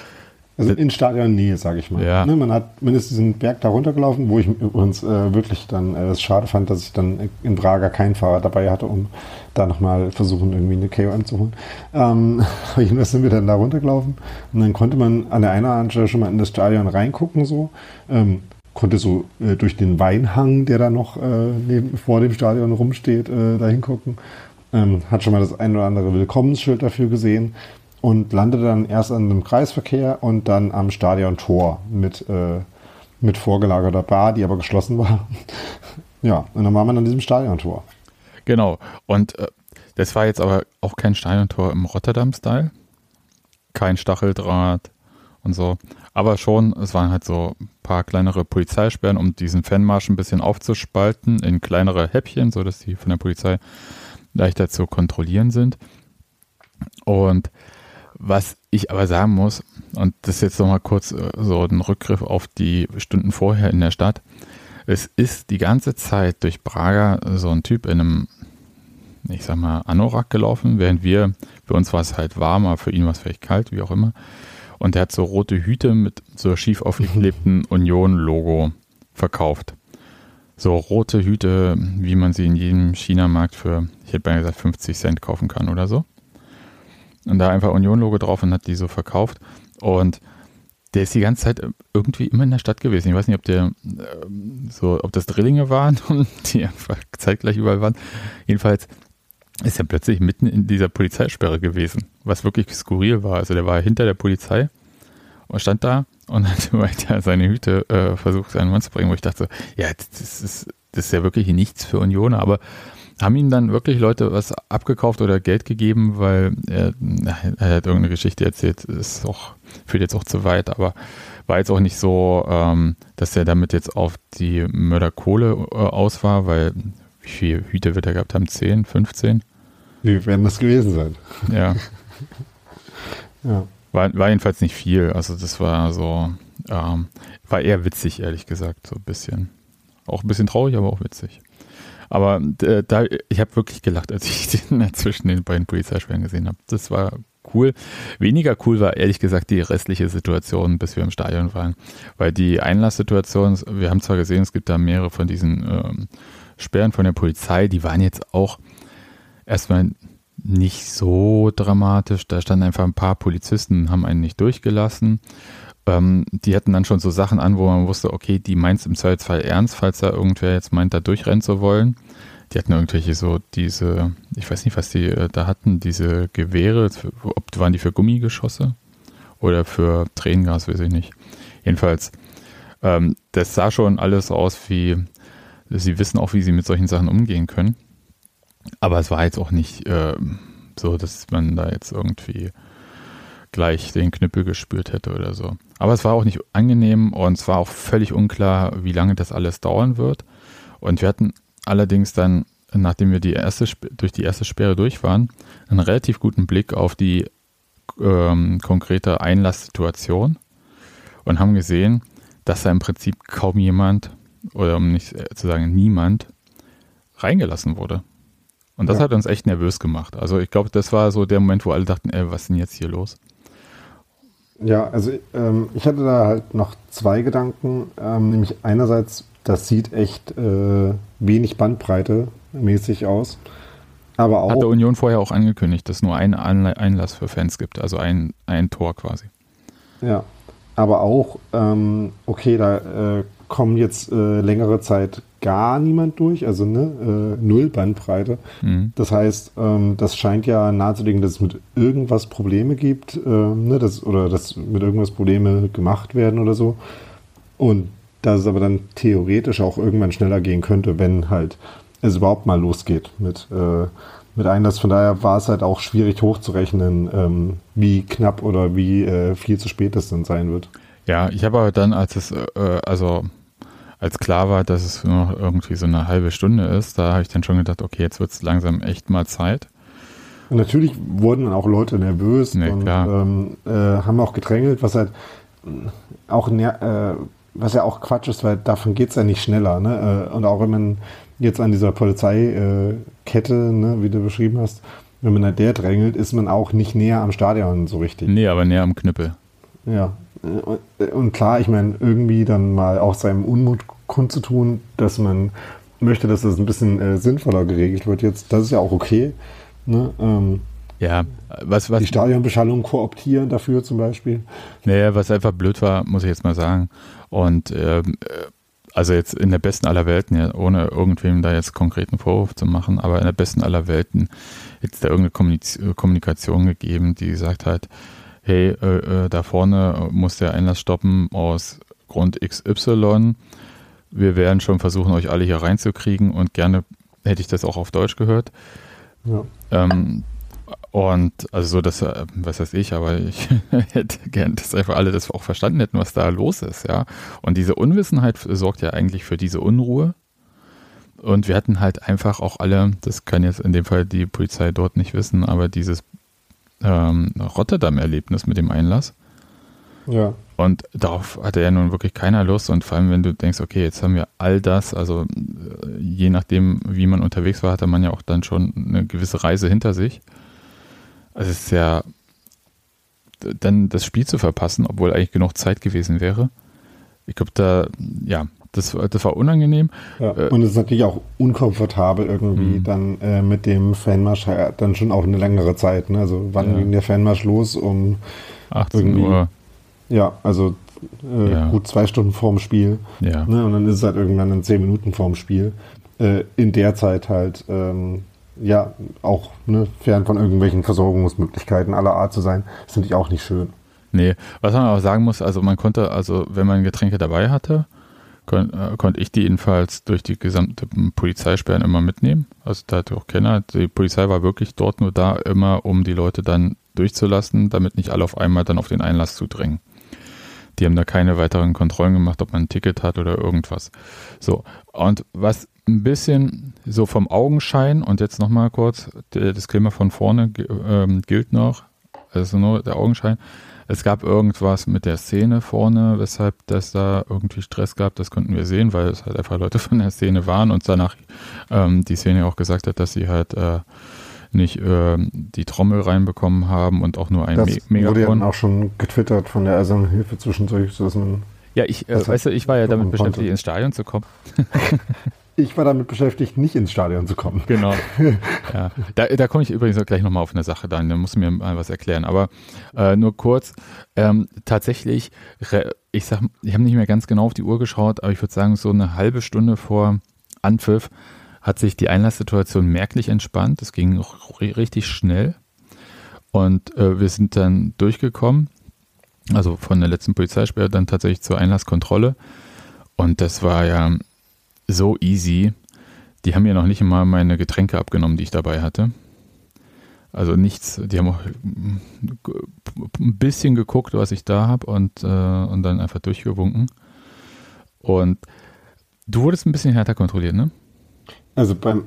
Also in Stadionnähe, sage ich mal. Ja. Ne, man hat mindestens diesen Berg da runtergelaufen, wo ich übrigens äh, wirklich dann äh, es schade fand, dass ich dann in Braga kein Fahrrad dabei hatte, um da nochmal versuchen, irgendwie eine KOM zu holen. Ähm, jedenfalls sind wir dann da runtergelaufen und dann konnte man an der einen oder anderen Stelle schon mal in das Stadion reingucken, so. Ähm, konnte so äh, durch den Weinhang, der da noch äh, neben, vor dem Stadion rumsteht, äh, da hingucken. Ähm, hat schon mal das ein oder andere Willkommensschild dafür gesehen und landete dann erst an dem Kreisverkehr und dann am Stadiontor mit, äh, mit vorgelagerter Bar, die aber geschlossen war. ja, und dann war man an diesem Stadiontor. Genau. Und äh, das war jetzt aber auch kein Stadiontor im Rotterdam-Style. Kein Stacheldraht und so. Aber schon, es waren halt so ein paar kleinere Polizeisperren, um diesen Fanmarsch ein bisschen aufzuspalten in kleinere Häppchen, sodass die von der Polizei leichter zu kontrollieren sind. Und was ich aber sagen muss, und das ist jetzt nochmal kurz äh, so ein Rückgriff auf die Stunden vorher in der Stadt. Es ist die ganze Zeit durch Braga so ein Typ in einem, ich sag mal, Anorak gelaufen, während wir, für uns war es halt warm, aber für ihn war es vielleicht kalt, wie auch immer. Und der hat so rote Hüte mit so schief aufgeklebten Union-Logo verkauft. So rote Hüte, wie man sie in jedem China-Markt für, ich hätte mal gesagt, 50 Cent kaufen kann oder so. Und da einfach Union-Logo drauf und hat die so verkauft. Und der ist die ganze Zeit irgendwie immer in der Stadt gewesen. Ich weiß nicht, ob der ähm, so, ob das Drillinge waren und die einfach zeitgleich überall waren. Jedenfalls ist er plötzlich mitten in dieser Polizeisperre gewesen, was wirklich skurril war. Also der war hinter der Polizei und stand da und hat weiter seine Hüte äh, versucht, seinen Mann zu bringen, wo ich dachte, ja, das ist, das ist ja wirklich nichts für Unioner, aber haben ihm dann wirklich Leute was abgekauft oder Geld gegeben, weil er, er hat irgendeine Geschichte erzählt, ist auch, führt jetzt auch zu weit, aber war jetzt auch nicht so, ähm, dass er damit jetzt auf die Mörderkohle äh, aus war, weil wie viele Hüte wird er gehabt haben? 10, 15? Wie werden das gewesen sein? Ja. ja. War, war jedenfalls nicht viel. Also das war so, ähm, war eher witzig, ehrlich gesagt, so ein bisschen. Auch ein bisschen traurig, aber auch witzig. Aber äh, da, ich habe wirklich gelacht, als ich den zwischen den beiden Polizeisperren gesehen habe. Das war cool. Weniger cool war ehrlich gesagt die restliche Situation, bis wir im Stadion waren. Weil die Einlasssituation, wir haben zwar gesehen, es gibt da mehrere von diesen ähm, Sperren von der Polizei, die waren jetzt auch erstmal nicht so dramatisch. Da standen einfach ein paar Polizisten, haben einen nicht durchgelassen. Ähm, die hatten dann schon so Sachen an, wo man wusste, okay, die meint es im Zweifelsfall ernst, falls da irgendwer jetzt meint, da durchrennen zu wollen. Die hatten irgendwelche so diese, ich weiß nicht, was die äh, da hatten, diese Gewehre, ob waren die für Gummigeschosse oder für Tränengas, weiß ich nicht. Jedenfalls, ähm, das sah schon alles aus wie, sie wissen auch, wie sie mit solchen Sachen umgehen können. Aber es war jetzt auch nicht äh, so, dass man da jetzt irgendwie gleich den Knüppel gespürt hätte oder so. Aber es war auch nicht angenehm und es war auch völlig unklar, wie lange das alles dauern wird. Und wir hatten allerdings dann, nachdem wir die erste, durch die erste Sperre durch waren, einen relativ guten Blick auf die ähm, konkrete Einlasssituation und haben gesehen, dass da im Prinzip kaum jemand, oder um nicht zu sagen niemand, reingelassen wurde. Und das ja. hat uns echt nervös gemacht. Also ich glaube, das war so der Moment, wo alle dachten, ey, was ist denn jetzt hier los? Ja, also ähm, ich hatte da halt noch zwei Gedanken. Ähm, nämlich einerseits, das sieht echt äh, wenig Bandbreite mäßig aus. Aber auch. Hat der Union vorher auch angekündigt, dass es nur einen Einlass für Fans gibt, also ein, ein Tor quasi. Ja, aber auch, ähm, okay, da äh, kommen jetzt äh, längere Zeit gar niemand durch, also ne, äh, null Bandbreite. Mhm. Das heißt, ähm, das scheint ja nahezulegen, dass es mit irgendwas Probleme gibt, äh, ne, dass, oder dass mit irgendwas Probleme gemacht werden oder so. Und dass es aber dann theoretisch auch irgendwann schneller gehen könnte, wenn halt es überhaupt mal losgeht mit, äh, mit Einlass. Von daher war es halt auch schwierig hochzurechnen, ähm, wie knapp oder wie äh, viel zu spät es dann sein wird. Ja, ich habe aber dann, als es, äh, also als klar war, dass es nur noch irgendwie so eine halbe Stunde ist, da habe ich dann schon gedacht, okay, jetzt wird es langsam echt mal Zeit. Und natürlich wurden dann auch Leute nervös Nee, und ähm, äh, haben auch gedrängelt, was halt mh, auch äh, was ja auch Quatsch ist, weil davon geht es ja nicht schneller. Ne? Äh, und auch wenn man jetzt an dieser Polizeikette, äh, Kette, ne, wie du beschrieben hast, wenn man an der drängelt, ist man auch nicht näher am Stadion so richtig. Nee, aber näher am Knüppel. Ja. Und, und klar, ich meine, irgendwie dann mal auch seinem Unmut kundzutun, dass man möchte, dass das ein bisschen äh, sinnvoller geregelt wird jetzt, das ist ja auch okay. Ne? Ähm, Ja, was, was, die Stadionbeschallung kooptieren dafür zum Beispiel. Naja, was einfach blöd war, muss ich jetzt mal sagen. Und ähm, äh, also jetzt in der besten aller Welten, ja, ohne irgendwem da jetzt konkreten Vorwurf zu machen, aber in der besten aller Welten hätte es da irgendeine Kommuniz Kommunikation gegeben, die gesagt hat, hey, äh, äh, da vorne muss der Einlass stoppen aus Grund XY. Wir werden schon versuchen, euch alle hier reinzukriegen und gerne hätte ich das auch auf Deutsch gehört. Ja. Ähm, und also so, dass, äh, was weiß ich, aber ich hätte gern, dass einfach alle das auch verstanden hätten, was da los ist, ja. Und diese Unwissenheit sorgt ja eigentlich für diese Unruhe. Und wir hatten halt einfach auch alle, das kann jetzt in dem Fall die Polizei dort nicht wissen, aber dieses ähm, Rotterdam-Erlebnis mit dem Einlass. Ja. Und darauf hatte ja nun wirklich keiner Lust. Und vor allem, wenn du denkst, okay, jetzt haben wir all das, also äh, je nachdem, wie man unterwegs war, hatte man ja auch dann schon eine gewisse Reise hinter sich. Also es ist ja dann das Spiel zu verpassen, obwohl eigentlich genug Zeit gewesen wäre. Ich glaube, da, ja, das, war- das war unangenehm. ja. Äh, Und es ist natürlich auch unkomfortabel irgendwie Mhm. dann äh, mit dem Fanmarsch äh, dann schon auch eine längere Zeit. Ne? Also wann Ja. ging der Fanmarsch los? Um 18 Irgendwie. Uhr, ja, also äh, Ja. gut zwei Stunden vorm Spiel. ja. Ne? Und dann ist es halt irgendwann in zehn Minuten vorm Spiel. Äh, in der Zeit halt ähm, ja auch ne, fern von irgendwelchen Versorgungsmöglichkeiten aller Art zu sein, ist natürlich auch nicht schön. Nee, was man auch sagen muss, also man konnte, also wenn man Getränke dabei hatte, kon, äh, konnte ich die jedenfalls durch die gesamte Polizeisperren immer mitnehmen. Also da hatte auch keiner. Die Polizei war wirklich dort nur da, immer um die Leute dann durchzulassen, damit nicht alle auf einmal dann auf den Einlass zudrängen. Die haben da keine weiteren Kontrollen gemacht, ob man ein Ticket hat oder irgendwas. So, und was ein bisschen so vom Augenschein, und jetzt nochmal kurz, der Disclaimer von vorne ähm, gilt noch, also nur der Augenschein. Es gab irgendwas mit der Szene vorne, weshalb das da irgendwie Stress gab. Das konnten wir sehen, weil es halt einfach Leute von der Szene waren und danach ähm, die Szene auch gesagt hat, dass sie halt äh, nicht ähm, die Trommel reinbekommen haben und auch nur ein Das Me wurde ja Megafon. dann auch schon getwittert von der Eisernen Hilfe zwischendurch, sodass man. Ja, ich, äh, hat- weißt du, ich war ja damit beschäftigt, konnte. ins Stadion zu kommen. Ich war damit beschäftigt, nicht ins Stadion zu kommen. Genau. ja. Da, da komme ich übrigens auch gleich nochmal auf eine Sache dann, da musst du mir mal was erklären. Aber äh, nur kurz, ähm, tatsächlich, ich sag, ich habe nicht mehr ganz genau auf die Uhr geschaut, aber ich würde sagen, so eine halbe Stunde vor Anpfiff hat sich die Einlasssituation merklich entspannt. Es ging auch ri- richtig schnell. Und äh, wir sind dann durchgekommen, also von der letzten Polizeisperre dann tatsächlich zur Einlasskontrolle. Und das war ja so easy. Die haben mir noch nicht mal meine Getränke abgenommen, die ich dabei hatte. Also nichts, die haben auch mm, ein bisschen geguckt, was ich da habe und, äh, und dann einfach durchgewunken. Und du wurdest ein bisschen härter kontrolliert, ne? Also beim.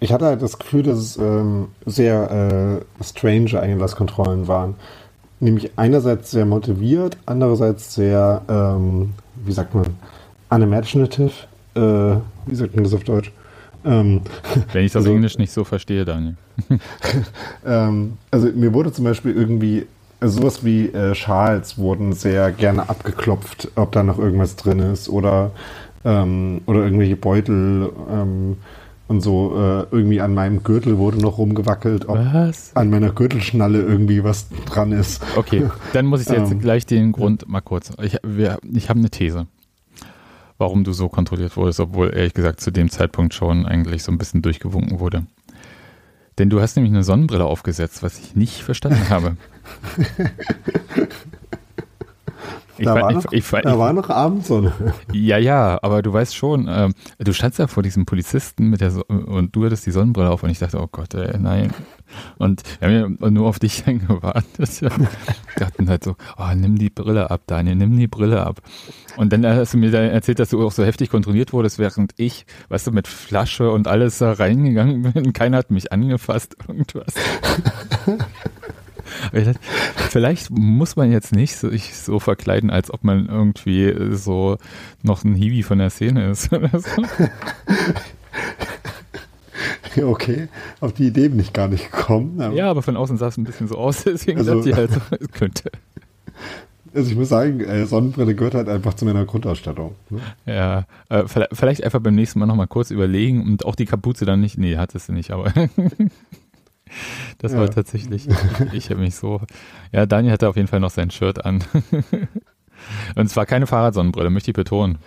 Ich hatte halt das Gefühl, dass es ähm, sehr äh, strange Einlasskontrollen waren. Nämlich einerseits sehr motiviert, andererseits sehr, ähm, wie sagt man, unimaginative. Äh, wie sagt man das auf Deutsch? Ähm, Wenn ich das Also- Englisch nicht so verstehe, Daniel. ähm, also mir wurde zum Beispiel irgendwie also sowas wie äh, Schals wurden sehr gerne abgeklopft, ob da noch irgendwas drin ist oder ähm, oder irgendwelche Beutel ähm, und so. Äh, irgendwie an meinem Gürtel wurde noch rumgewackelt, ob Was? an meiner Gürtelschnalle irgendwie was dran ist. Okay, dann muss ich jetzt Ähm, gleich den Grund mal kurz. Ich, wir- ich habe eine These, warum du so kontrolliert wurdest, obwohl ehrlich gesagt zu dem Zeitpunkt schon eigentlich so ein bisschen durchgewunken wurde. Denn du hast nämlich eine Sonnenbrille aufgesetzt, was ich nicht verstanden habe. da, war, noch, ich, ich, da war noch Abendsonne. Ja, ja, aber du weißt schon, ähm, du standst ja vor diesem Polizisten mit der so und du hattest die Sonnenbrille auf und ich dachte, oh Gott, ey, nein. Und wir haben ja nur auf dich gewartet. Wir dachten halt so, oh, nimm die Brille ab, Daniel, nimm die Brille ab. Und dann hast du mir dann erzählt, dass du auch so heftig kontrolliert wurdest, während ich, weißt du, mit Flasche und alles da reingegangen bin. Keiner hat mich angefasst, irgendwas. Vielleicht muss man jetzt nicht so, sich so verkleiden, als ob man irgendwie so noch ein Hiwi von der Szene ist oder so. Okay, auf die Idee bin ich gar nicht gekommen. Aber ja, aber von außen sah es ein bisschen so aus, deswegen also, dachte ich halt so, es könnte. Also ich muss sagen, äh, Sonnenbrille gehört halt einfach zu meiner Grundausstattung. Ne? Ja, äh, vielleicht einfach beim nächsten Mal nochmal kurz überlegen und auch die Kapuze dann nicht, nee, hattest du nicht, aber das ja. war tatsächlich, ich, ich habe mich so, ja, Daniel hatte auf jeden Fall noch sein Shirt an. und zwar keine Fahrradsonnenbrille, möchte ich betonen.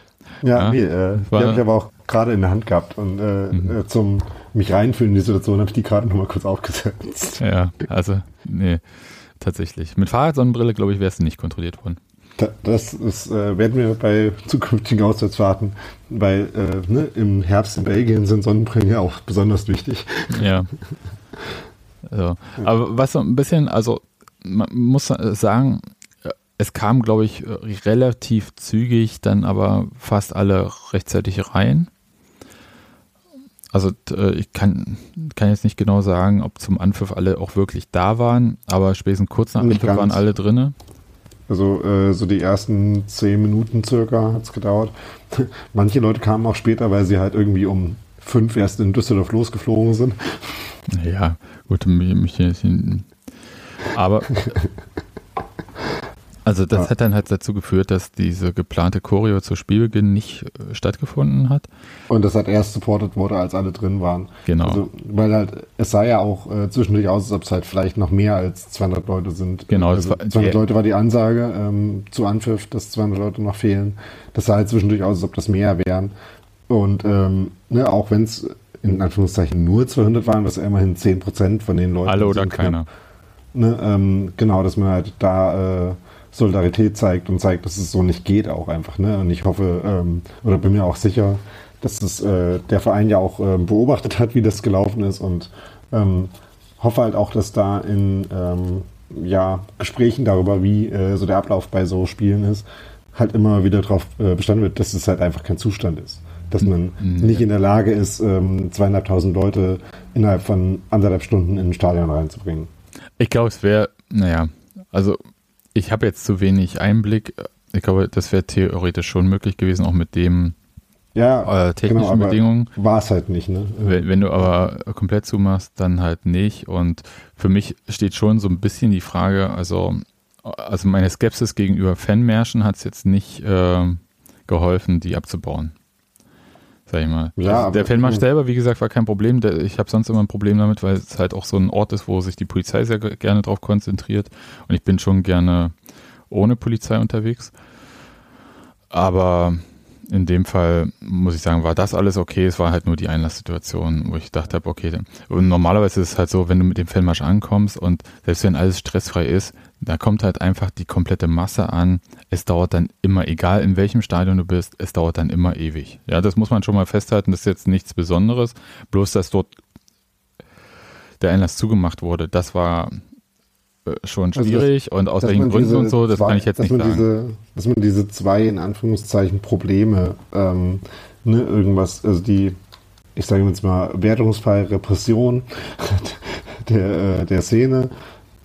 Ja, ja nee, äh, die habe ich aber auch gerade in der Hand gehabt und äh, mhm. Äh, zum mich reinfühlen in die Situation habe ich die gerade nochmal kurz aufgesetzt. Ja, also, nee, tatsächlich. Mit Fahrradsonnenbrille, glaube ich, wärst du nicht kontrolliert worden. das ist, äh, werden wir bei zukünftigen Auswärtsfahrten, weil äh, ne, im Herbst in Belgien sind Sonnenbrillen ja auch besonders wichtig. Ja. Also, aber was so ein bisschen, also man muss sagen, es kam, glaube ich, relativ zügig dann aber fast alle rechtzeitig rein. Also äh, ich kann, kann jetzt nicht genau sagen, ob zum Anpfiff alle auch wirklich da waren, aber spätestens kurz nach Anpfiff waren alle drinne. Also äh, so die ersten zehn Minuten circa hat es gedauert. Manche Leute kamen auch später, weil sie halt irgendwie um fünf erst in Düsseldorf losgeflogen sind. Ja, gut, mich, mich, aber Also das ja. hat dann halt dazu geführt, dass diese geplante Choreo zu Spielbeginn nicht äh, stattgefunden hat. Und das hat erst supported wurde, als alle drin waren. Genau. Also, weil halt, es sah ja auch äh, zwischendurch aus, als ob es halt vielleicht noch mehr als 200 Leute sind. Genau. Also, war, 200 Leute war die Ansage ähm, zu Anpfiff, dass 200 Leute noch fehlen. Das sah halt zwischendurch aus, als ob das mehr wären. Und ähm, ne, auch wenn es in Anführungszeichen nur 200 waren, was immerhin 10% von den Leuten Alle oder keiner. Ne, ähm, genau, dass man halt da... Äh, Solidarität zeigt und zeigt, dass es so nicht geht auch einfach. Ne? Und ich hoffe ähm, oder bin mir auch sicher, dass es äh, der Verein ja auch äh, beobachtet hat, wie das gelaufen ist und ähm, hoffe halt auch, dass da in ähm, ja, Gesprächen darüber, wie äh, so der Ablauf bei so Spielen ist, halt immer wieder darauf äh, bestanden wird, dass es halt einfach kein Zustand ist. Dass man mhm. nicht in der Lage ist, ähm, zweieinhalbtausend Leute innerhalb von anderthalb Stunden in ein Stadion reinzubringen. Ich glaube, es wäre, naja, also ich habe jetzt zu wenig Einblick. Ich glaube, das wäre theoretisch schon möglich gewesen, auch mit dem ja, äh, technischen genau, Bedingungen. War es halt nicht, ne? Wenn, wenn, du aber komplett zumachst, dann halt nicht. Und für mich steht schon so ein bisschen die Frage, also, also meine Skepsis gegenüber Fanmärschen hat es jetzt nicht äh, geholfen, die abzubauen. Sag ich mal. Ja, also der Fanmarsch selber, wie gesagt, war kein Problem. ich habe sonst immer ein Problem damit, weil es halt auch so ein Ort ist, wo sich die Polizei sehr gerne drauf konzentriert. Und ich bin schon gerne ohne Polizei unterwegs. Aber in dem Fall muss ich sagen, war das alles okay. Es war halt nur die Einlasssituation, wo ich dachte, okay, und normalerweise ist es halt so, wenn du mit dem Fanmarsch ankommst und selbst wenn alles stressfrei ist, da kommt halt einfach die komplette Masse an. Es dauert dann immer, egal in welchem Stadion du bist, es dauert dann immer ewig. Ja, das muss man schon mal festhalten. Das ist jetzt nichts Besonderes. Bloß, dass dort der Einlass zugemacht wurde, das war schon also schwierig also das, und aus welchen Gründen und so, das zwei, kann ich jetzt nicht sagen. Diese, dass man diese zwei, in Anführungszeichen, Probleme, ähm, ne, irgendwas, also die, ich sage jetzt mal, wertungsfreie Repression der, äh, der Szene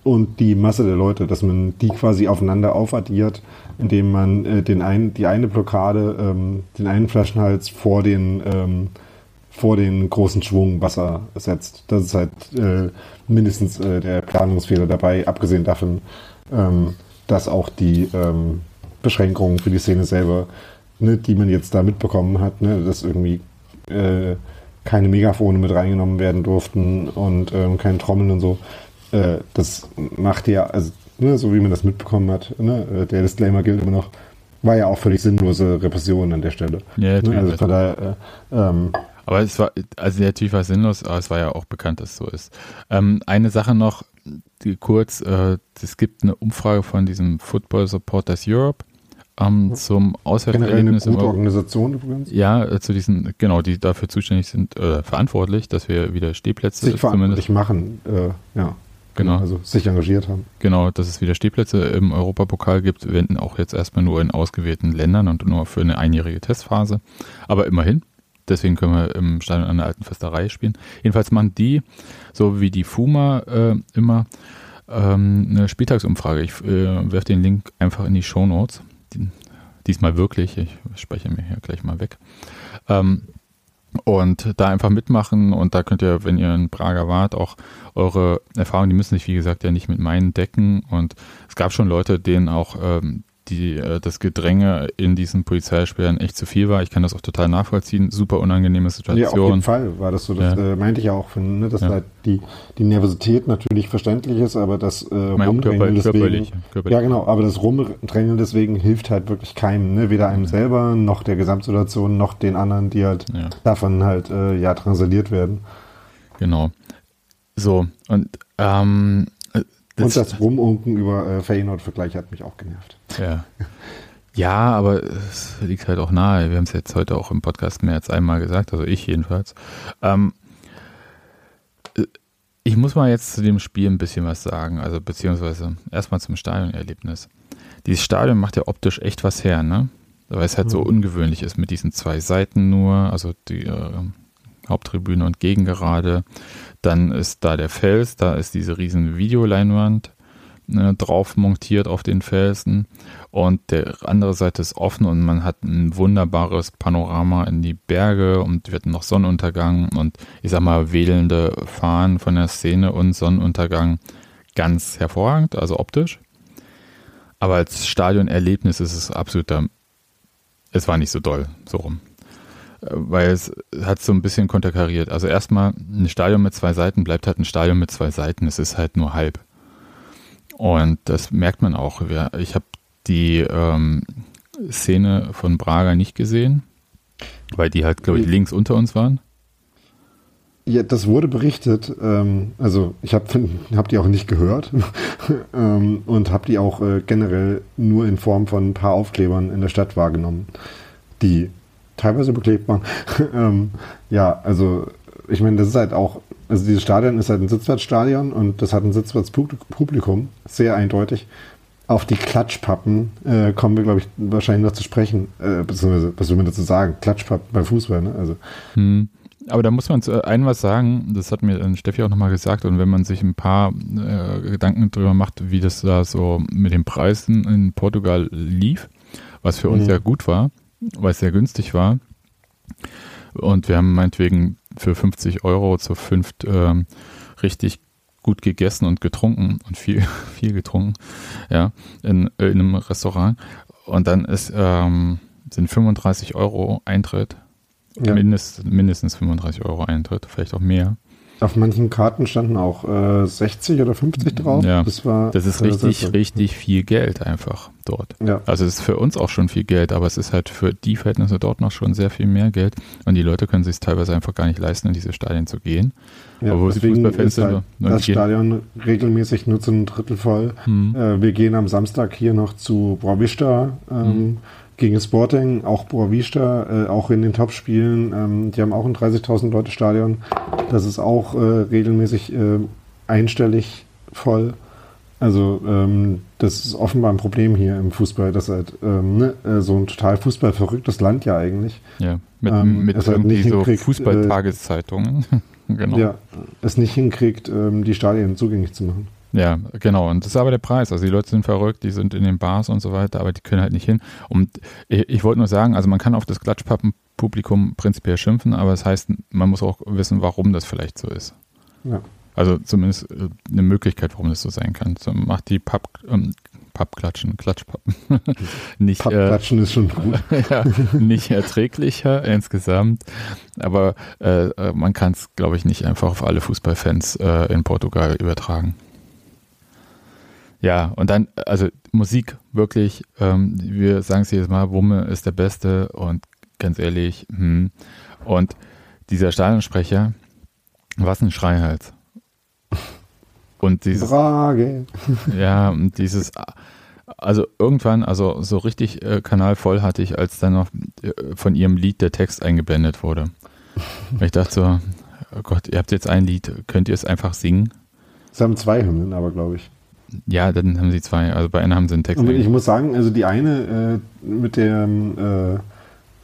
und die Masse der Leute, dass man die quasi aufeinander aufaddiert, indem man äh, den ein, die eine Blockade, ähm, den einen Flaschenhals vor den, ähm, vor den großen Schwung Wasser setzt. Das ist halt äh, mindestens äh, der Planungsfehler dabei, abgesehen davon, ähm, dass auch die ähm, Beschränkungen für die Szene selber, ne, die man jetzt da mitbekommen hat, ne, dass irgendwie äh, keine Megafone mit reingenommen werden durften und ähm, keine Trommeln und so, äh, das macht ja, also ne, so wie man das mitbekommen hat, ne, äh, der Disclaimer gilt immer noch, war ja auch völlig sinnlose Repression an der Stelle. Ja, ne, also von daher, äh, ähm, aber es war, also natürlich war es sinnlos, aber es war ja auch bekannt, dass es so ist. Ähm, eine Sache noch, die kurz, äh, es gibt eine Umfrage von diesem Football Supporters Europe ähm, zum Auswärtserlebnis. Eine gute Organisation übrigens. Ja, äh, zu diesen, genau, die dafür zuständig sind, äh, verantwortlich, dass wir wieder Stehplätze sich verantwortlich machen, äh, ja. Genau. Also sich engagiert haben. Genau, dass es wieder Stehplätze im Europapokal gibt, wenn auch jetzt erstmal nur in ausgewählten Ländern und nur für eine einjährige Testphase. Aber immerhin, deswegen können wir im Stadion an der alten Festerei spielen. Jedenfalls machen die, so wie die FUMA äh, immer, ähm, eine Spieltagsumfrage. Ich äh, werfe den Link einfach in die Show Notes. Die, diesmal wirklich. Ich spreche mir hier gleich mal weg. Ähm, und da einfach mitmachen. Und da könnt ihr, wenn ihr in Prager wart, auch eure Erfahrungen, die müssen sich wie gesagt ja nicht mit meinen decken. Und es gab schon Leute, denen auch ähm, die, äh, das Gedränge in diesen Polizeisperren echt zu viel war. Ich kann das auch total nachvollziehen. Super unangenehme Situation. Ja, auf jeden Fall war das so. Das ja. äh, meinte ich ja auch, ne, dass ja. halt die, die Nervosität natürlich verständlich ist, aber das äh, Rumdrängeln deswegen. Körperlich, körperlich. Ja, genau, aber das Rumdrängeln deswegen hilft halt wirklich keinem. Ne? Weder einem selber, noch der Gesamtsituation, noch den anderen, die halt davon halt äh, ja transaliert werden. Genau. So, und ähm, das und das Rumunken über äh, Feyenoord-Vergleich hat mich auch genervt. Ja. Ja, aber es liegt halt auch nahe. Wir haben es jetzt heute auch im Podcast mehr als einmal gesagt, also ich jedenfalls. Ähm, ich muss mal jetzt zu dem Spiel ein bisschen was sagen, also beziehungsweise erstmal zum Stadionerlebnis. Dieses Stadion macht ja optisch echt was her, ne? Weil es halt mhm. so ungewöhnlich ist mit diesen zwei Seiten nur, also die äh, Haupttribüne und Gegengerade. Dann ist da der Fels, da ist diese riesen Videoleinwand ne, drauf montiert auf den Felsen und der andere Seite ist offen und man hat ein wunderbares Panorama in die Berge und wird noch Sonnenuntergang und ich sag mal wedelnde Fahnen von der Szene und Sonnenuntergang ganz hervorragend, also optisch. Aber als Stadionerlebnis ist es absoluter, es war nicht so doll, so rum weil es hat so ein bisschen konterkariert. Also erstmal, ein Stadion mit zwei Seiten bleibt halt ein Stadion mit zwei Seiten. Es ist halt nur halb. Und das merkt man auch. Ich habe die ähm, Szene von Braga nicht gesehen, weil die halt, glaube ich, links unter uns waren. Ja, das wurde berichtet. Ähm, also ich habe hab die auch nicht gehört ähm, und habe die auch äh, generell nur in Form von ein paar Aufklebern in der Stadt wahrgenommen, die teilweise beklebt waren. ähm, ja, also ich meine, das ist halt auch, also dieses Stadion ist halt ein Sitzplatzstadion und das hat ein Sitzplatzpublikum, sehr eindeutig. Auf die Klatschpappen äh, kommen wir, glaube ich, wahrscheinlich noch zu sprechen, äh, beziehungsweise, was will man dazu sagen? Klatschpappen beim Fußball, ne? Also. Hm. Aber da muss man zu einem was sagen, das hat mir Steffi auch nochmal gesagt, und wenn man sich ein paar äh, Gedanken darüber macht, wie das da so mit den Preisen in Portugal lief, was für uns mhm. ja gut war, weil es sehr günstig war. Und wir haben meinetwegen für 50 Euro zu fünft ähm, richtig gut gegessen und getrunken und viel, viel getrunken, ja, in, in einem Restaurant. Und dann ist, ähm, sind 35 Euro Eintritt, ja. mindest, mindestens 35 Euro Eintritt, vielleicht auch mehr. Auf manchen Karten standen auch äh, 60 oder 50 drauf. Ja, das, war, das ist richtig, richtig viel Geld einfach dort. Ja. Also es ist für uns auch schon viel Geld, aber es ist halt für die Verhältnisse dort noch schon sehr viel mehr Geld. Und die Leute können sich teilweise einfach gar nicht leisten, in diese Stadien zu gehen. Ja, Obwohl sie Fußballfans sind. Halt das gehen. Stadion regelmäßig nur zu einem Drittel voll. Hm. Äh, wir gehen am Samstag hier noch zu Boavista. Ähm, hm gegen Sporting, auch Boavista, äh, auch in den Topspielen. Ähm, die haben auch ein 30.000 Leute Stadion. Das ist auch äh, regelmäßig äh, einstellig voll. Also ähm, das ist offenbar ein Problem hier im Fußball, dass halt ähm, ne, äh, so ein total fußballverrücktes Land ja eigentlich. Ja, mit, ähm, mit halt irgendwie so Fußballtageszeitungen. genau. Ja, es nicht hinkriegt, ähm, die Stadien zugänglich zu machen. Ja, genau. Und das ist aber der Preis. Also die Leute sind verrückt, die sind in den Bars und so weiter, aber die können halt nicht hin. Und ich, ich wollte nur sagen, also man kann auf das Klatschpappenpublikum prinzipiell schimpfen, aber das heißt, man muss auch wissen, warum das vielleicht so ist. Ja. Also zumindest äh, eine Möglichkeit, warum das so sein kann. So macht die Papp, ähm, Pappklatschen, Klatschpappen nicht, äh, Pappklatschen äh, ist schon gut. ja, nicht erträglicher insgesamt, aber äh, äh man kann es, glaube ich, nicht einfach auf alle Fußballfans äh, in Portugal übertragen. Ja, und dann, also Musik, wirklich, ähm, wir sagen es jedes Mal, Wumme ist der Beste und ganz ehrlich, hm. und dieser Stadionsprecher, was ein Schreihals. Und dieses. Frage. Ja, und dieses Also irgendwann, also so richtig äh, Kanal voll hatte ich, als dann noch äh, von ihrem Lied der Text eingeblendet wurde. ich dachte so, oh Gott, ihr habt jetzt ein Lied, könnt ihr es einfach singen? Sie haben zwei Hymnen, aber glaube ich. Ja, dann haben sie zwei. Also bei einer haben sie einen Text. Und ich muss sagen, also die eine äh, mit dem, äh,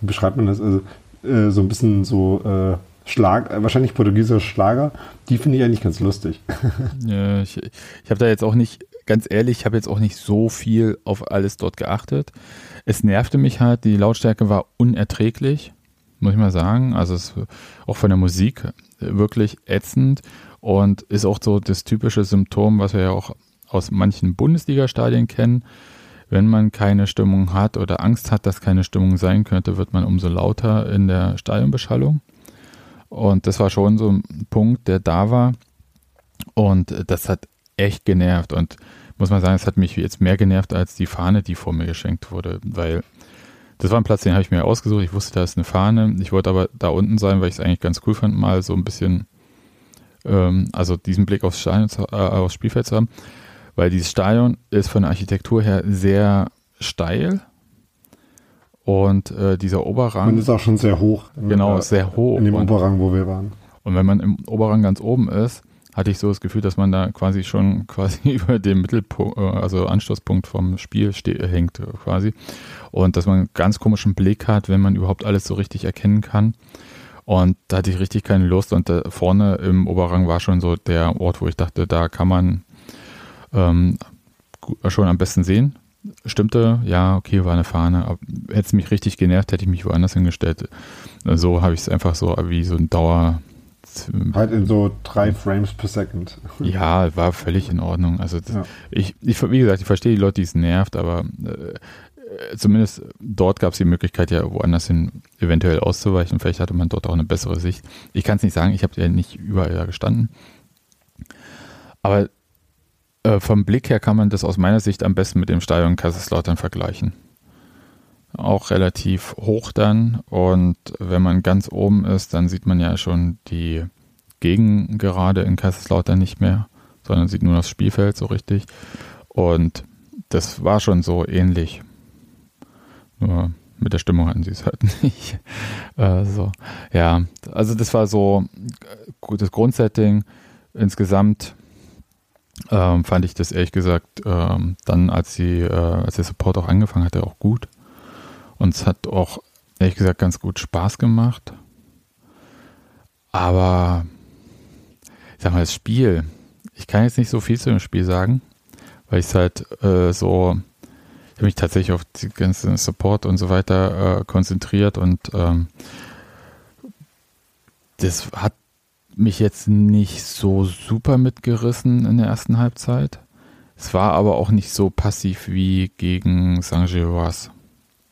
wie beschreibt man das? Also äh, so ein bisschen so äh, Schlag, äh, wahrscheinlich portugiesischer Schlager, die finde ich eigentlich ganz lustig. ja, ich ich habe da jetzt auch nicht, ganz ehrlich, ich habe jetzt auch nicht so viel auf alles dort geachtet. Es nervte mich halt, die Lautstärke war unerträglich, muss ich mal sagen. Also es auch von der Musik wirklich ätzend und ist auch so das typische Symptom, was wir ja auch aus manchen Bundesliga-Stadien kennen. Wenn man keine Stimmung hat oder Angst hat, dass keine Stimmung sein könnte, wird man umso lauter in der Stadionbeschallung. Und das war schon so ein Punkt, der da war. Und das hat echt genervt. Und muss man sagen, es hat mich jetzt mehr genervt als die Fahne, die vor mir geschenkt wurde. Weil das war ein Platz, den habe ich mir ausgesucht. Ich wusste, da ist eine Fahne. Ich wollte aber da unten sein, weil ich es eigentlich ganz cool fand, mal so ein bisschen, ähm, also diesen Blick aufs, Stadion, äh, aufs Spielfeld zu haben. Weil dieses Stadion ist von der Architektur her sehr steil und äh, dieser Oberrang. Man ist auch schon sehr hoch. Genau, ist sehr hoch. In dem und, Oberrang, wo wir waren. Und wenn man im Oberrang ganz oben ist, hatte ich so das Gefühl, dass man da quasi schon quasi über dem Mittelpunkt, äh, also Anstoßpunkt vom Spiel hängt quasi. Und dass man einen ganz komischen Blick hat, wenn man überhaupt alles so richtig erkennen kann. Und da hatte ich richtig keine Lust. Und da vorne im Oberrang war schon so der Ort, wo ich dachte, da kann man ähm, schon am besten sehen stimmte, ja, okay, war eine Fahne. Hätte es mich richtig genervt, hätte ich mich woanders hingestellt. So habe ich es einfach so wie so ein Dauer. Halt in so drei Frames per Second. Ja, war völlig in Ordnung. Also das, ja. ich, ich, wie gesagt, ich verstehe die Leute, die es nervt, aber äh, zumindest dort gab es die Möglichkeit, ja woanders hin eventuell auszuweichen. Vielleicht hatte man dort auch eine bessere Sicht. Ich kann es nicht sagen, ich habe ja nicht überall da gestanden. Aber äh, vom Blick her kann man das aus meiner Sicht am besten mit dem Stadion Kaiserslautern vergleichen. Auch relativ hoch dann und wenn man ganz oben ist, dann sieht man ja schon die Gegengerade in Kaiserslautern nicht mehr, sondern sieht nur das Spielfeld so richtig. Und das war schon so ähnlich. Nur mit der Stimmung hatten sie es halt nicht. äh, so. Ja, also das war so gutes Grundsetting. Insgesamt ähm, fand ich das ehrlich gesagt ähm, dann, als, die, äh, als der Support auch angefangen hatte, auch gut. Und es hat auch ehrlich gesagt ganz gut Spaß gemacht. Aber ich sag mal, das Spiel, ich kann jetzt nicht so viel zu dem Spiel sagen, weil ich es halt äh, so, ich habe mich tatsächlich auf die ganzen Support und so weiter äh, konzentriert und ähm, das hat mich jetzt nicht so super mitgerissen in der ersten Halbzeit. Es war aber auch nicht so passiv wie gegen Saint-Gilloise.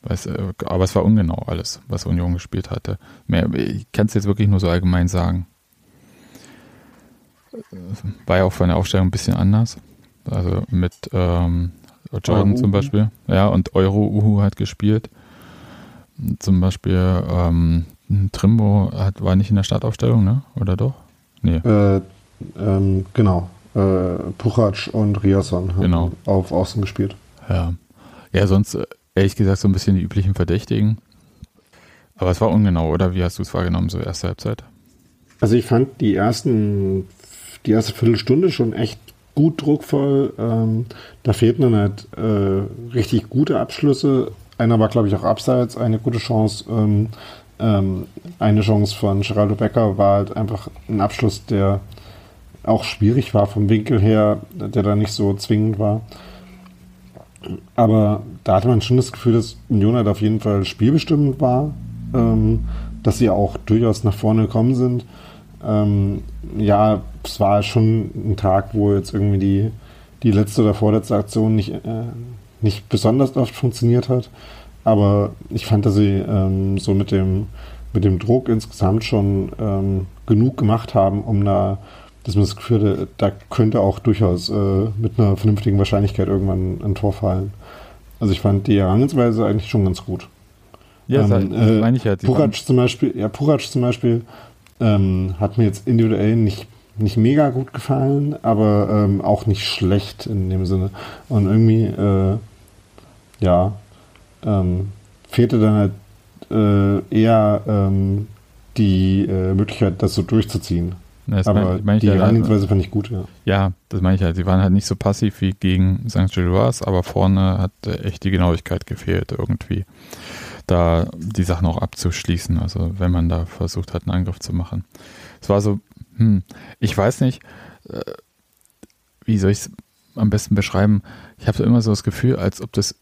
Äh, aber es war ungenau alles, was Union gespielt hatte. Mehr, ich kann es jetzt wirklich nur so allgemein sagen. War ja auch von der Aufstellung ein bisschen anders. Also mit ähm, Jordan zum Beispiel. Ja, und Euro Uhu hat gespielt. Zum Beispiel ähm, Trimbo hat, war nicht in der Startaufstellung, ne? Oder doch? Nee. Äh, ähm, genau. Äh, Puchac und Riasson haben genau. auf Außen gespielt. Ja. Ja, sonst äh, ehrlich gesagt so ein bisschen die üblichen Verdächtigen. Aber es war ungenau, oder? Wie hast du es wahrgenommen, so erste Halbzeit? Also ich fand die ersten, die erste Viertelstunde schon echt gut druckvoll. Ähm, da fehlten dann halt äh, richtig gute Abschlüsse. Einer war, glaube ich, auch abseits, eine gute Chance. Ähm, ähm, eine Chance von Geraldo Becker war halt einfach ein Abschluss, der auch schwierig war vom Winkel her, der da nicht so zwingend war. Aber da hatte man schon das Gefühl, dass Union halt auf jeden Fall spielbestimmend war, ähm, dass sie auch durchaus nach vorne gekommen sind. Ähm, ja, es war schon ein Tag, wo jetzt irgendwie die, die letzte oder vorletzte Aktion nicht, äh, nicht besonders oft funktioniert hat. Aber ich fand, dass sie ähm, so mit dem, mit dem Druck insgesamt schon ähm, genug gemacht haben, um da, dass man das Gefühl hatte, da könnte auch durchaus äh, mit einer vernünftigen Wahrscheinlichkeit irgendwann ein Tor fallen. Also ich fand die Herangehensweise eigentlich schon ganz gut. Ja, ähm, das äh, meine ich ja. Purac zum Beispiel, ja, Purac zum Beispiel ähm, hat mir jetzt individuell nicht, nicht mega gut gefallen, aber ähm, auch nicht schlecht in dem Sinne. Und irgendwie äh, ja, ähm, fehlte dann halt äh, eher ähm, die äh, Möglichkeit, das so durchzuziehen. Das Aber mein- mein die Herangehensweise fand ich gut, ja. Ja, das meine ich halt. Sie waren halt nicht so passiv wie gegen St. Gilloise, aber vorne hat äh, echt die Genauigkeit gefehlt, irgendwie da die Sachen auch abzuschließen. Also wenn man da versucht hat, einen Angriff zu machen. Es war so, hm, ich weiß nicht, äh, wie soll ich es am besten beschreiben? Ich habe so immer so das Gefühl, als ob das,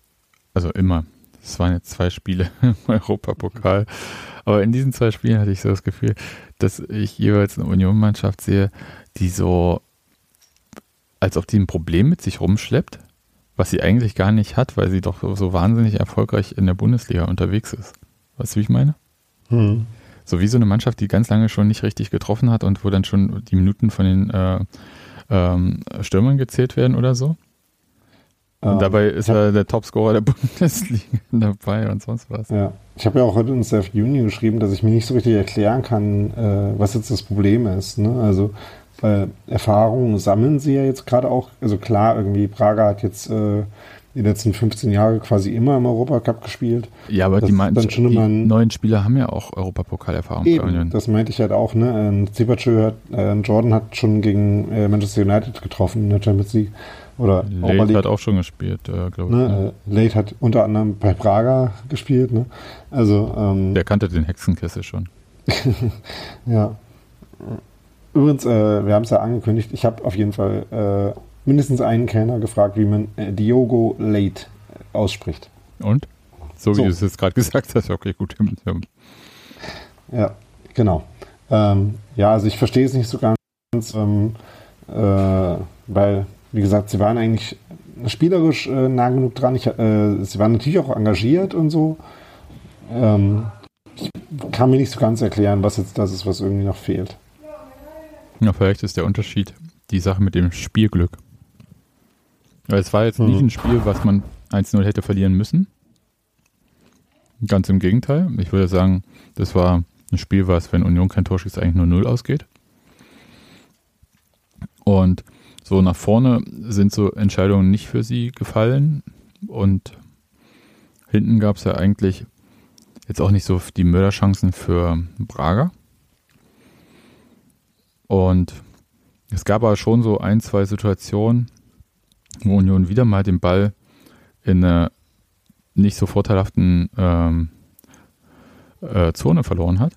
also immer, es waren jetzt zwei Spiele im Europapokal, aber in diesen zwei Spielen hatte ich so das Gefühl, dass ich jeweils eine Union-Mannschaft sehe, die so, als ob die ein Problem mit sich rumschleppt, was sie eigentlich gar nicht hat, weil sie doch so, wahnsinnig erfolgreich in der Bundesliga unterwegs ist. Weißt du, wie ich meine? Hm. So wie so eine Mannschaft, die ganz lange schon nicht richtig getroffen hat und wo dann schon die Minuten von den äh, ähm, Stürmern gezählt werden oder so. Und Ähm, dabei ist er der Topscorer der Bundesliga dabei und sonst was. Ja, ich habe ja auch heute in Self Union geschrieben, dass ich mir nicht so richtig erklären kann, äh, was jetzt das Problem ist. Ne? Also, weil Erfahrungen sammeln sie ja jetzt gerade auch. Also klar, irgendwie Praga hat jetzt äh, die letzten 15 Jahre quasi immer im Europacup gespielt. Ja, aber Das die, meinten, dann schon die ein- neuen Spieler haben ja auch Europapokalerfahrung. Eben, das meinte ich halt auch. Ne? Ähm, Zipacu hat, äh, Jordan hat schon gegen äh, Manchester United getroffen in der Champions League. Oder Late League. hat auch schon gespielt, äh, glaube ich. Ne? Äh, Late hat unter anderem bei Praga gespielt. Ne? Also, ähm, Der kannte den Hexenkessel schon. Ja. Übrigens, äh, wir haben es ja angekündigt, ich habe auf jeden Fall äh, mindestens einen Kellner gefragt, wie man äh, Diogo Late ausspricht. Und? So wie So. du es jetzt gerade gesagt hast, okay, gut. Ja, genau. Ähm, ja, also ich verstehe es nicht so ganz, ähm, äh, weil, wie gesagt, sie waren eigentlich spielerisch äh, nah genug dran. Ich, äh, sie waren natürlich auch engagiert und so. Ähm, ich kann mir nicht so ganz erklären, was jetzt das ist, was irgendwie noch fehlt. Ja, vielleicht ist der Unterschied die Sache mit dem Spielglück. Weil es war jetzt nicht Mhm. ein Spiel, was man 1-0 hätte verlieren müssen. Ganz im Gegenteil. Ich würde sagen, das war ein Spiel, was, wenn Union kein Tor schießt, eigentlich nur 0 ausgeht. Und so nach vorne sind so Entscheidungen nicht für sie gefallen. Und hinten gab es ja eigentlich jetzt auch nicht so die Mörderchancen für Braga. Und es gab aber schon so ein, zwei Situationen, wo Union wieder mal den Ball in einer nicht so vorteilhaften ähm, äh, Zone verloren hat.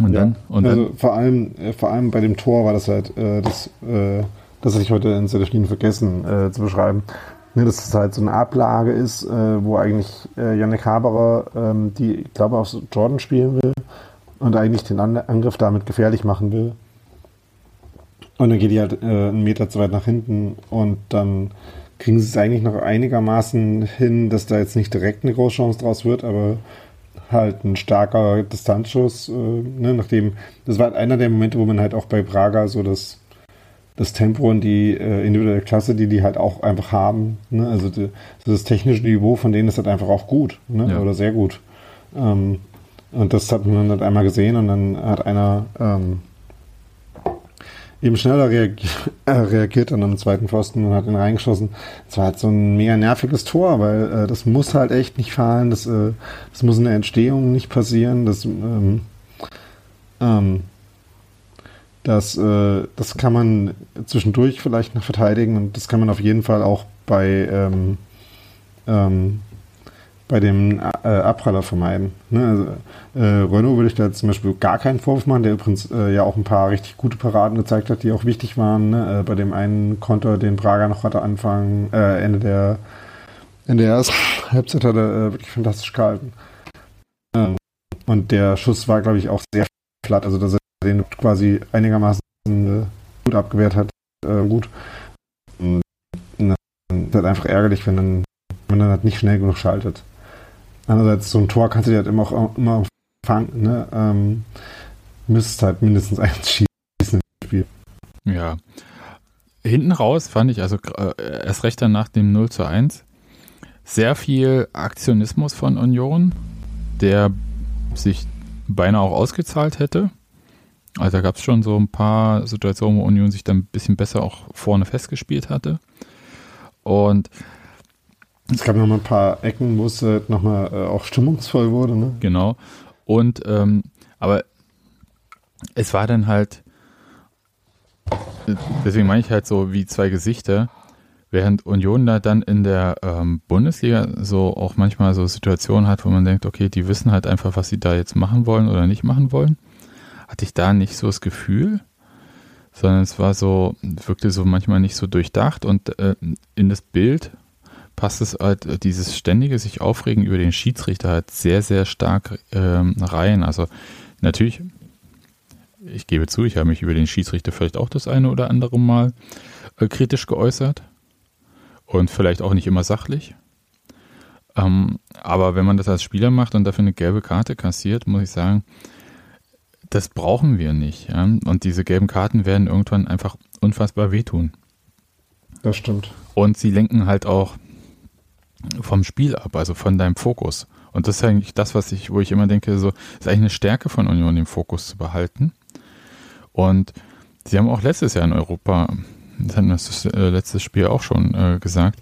Und dann, und dann also vor allem, äh, vor allem bei dem Tor war das halt, äh, das, äh, das hatte ich heute in Selefin vergessen äh, zu beschreiben. Ne, dass es halt so eine Ablage ist, äh, wo eigentlich äh, Yannick Haberer, ähm, die, ich glaube, auf Jordan spielen will und eigentlich den An Angriff damit gefährlich machen will. Und dann geht die halt äh, einen Meter zu weit nach hinten und dann kriegen sie es eigentlich noch einigermaßen hin, dass da jetzt nicht direkt eine Großchance draus wird, aber halt ein starker Distanzschuss, äh, ne, nachdem, das war halt einer der Momente, wo man halt auch bei Braga so das, das Tempo und die äh, individuelle Klasse, die die halt auch einfach haben, ne, also die, das technische Niveau von denen ist halt einfach auch gut, ne, Ja. oder sehr gut. Ähm, und das hat man dann halt einmal gesehen und dann hat einer ähm, eben schneller reagiert, äh, reagiert dann am zweiten Pfosten und hat ihn reingeschossen. Es war halt so ein mega nerviges Tor, weil äh, das muss halt echt nicht fallen, das, äh, das muss in der Entstehung nicht passieren, das, ähm, ähm, das, äh, das kann man zwischendurch vielleicht noch verteidigen und das kann man auf jeden Fall auch bei, ähm, ähm, bei dem äh, Abpraller vermeiden. Ne? Also, äh, Renault würde ich da zum Beispiel gar keinen Vorwurf machen, der übrigens äh, ja auch ein paar richtig gute Paraden gezeigt hat, die auch wichtig waren. Ne? Äh, bei dem einen Konter, den Braga noch hatte Anfang, äh, Ende der Ende der ersten Halbzeit hat er äh, wirklich fantastisch gehalten. Ähm, und der Schuss war, glaube ich, auch sehr flatt, also dass er den quasi einigermaßen äh, gut abgewehrt hat. Gut. Und dann ist halt einfach ärgerlich, wenn dann, wenn dann halt nicht schnell genug schaltet. Andererseits, so ein Tor kannst du dir halt immer, auch, immer fangen, ne? Ähm, müsstest halt mindestens eins schießen im Spiel. Ja. Hinten raus fand ich, also äh, erst recht dann nach dem 0 zu 1, sehr viel Aktionismus von Union, der sich beinahe auch ausgezahlt hätte. Also da gab es schon so ein paar Situationen, wo Union sich dann ein bisschen besser auch vorne festgespielt hatte. Und Es gab noch mal ein paar Ecken, wo es äh, noch mal äh, auch stimmungsvoll wurde. Ne? Genau. Und ähm, aber es war dann halt, deswegen meine ich halt so wie zwei Gesichter, während Union da dann in der ähm, Bundesliga so auch manchmal so Situationen hat, wo man denkt, okay, die wissen halt einfach, was sie da jetzt machen wollen oder nicht machen wollen, hatte ich da nicht so das Gefühl, sondern es war so, wirkte so manchmal nicht so durchdacht und äh, in das Bild passt es halt, dieses ständige sich aufregen über den Schiedsrichter halt sehr, sehr stark ähm, rein. Also natürlich, ich gebe zu, ich habe mich über den Schiedsrichter vielleicht auch das eine oder andere Mal äh, kritisch geäußert und vielleicht auch nicht immer sachlich. Ähm, aber wenn man das als Spieler macht und dafür eine gelbe Karte kassiert, muss ich sagen, das brauchen wir nicht. Ja? Und diese gelben Karten werden irgendwann einfach unfassbar wehtun. Das stimmt. Und sie lenken halt auch vom Spiel ab, also von deinem Fokus. Und das ist eigentlich das, was ich, wo ich immer denke, so ist eigentlich eine Stärke von Union, den Fokus zu behalten. Und sie haben auch letztes Jahr in Europa, das hatten das äh, letztes Spiel auch schon äh, gesagt,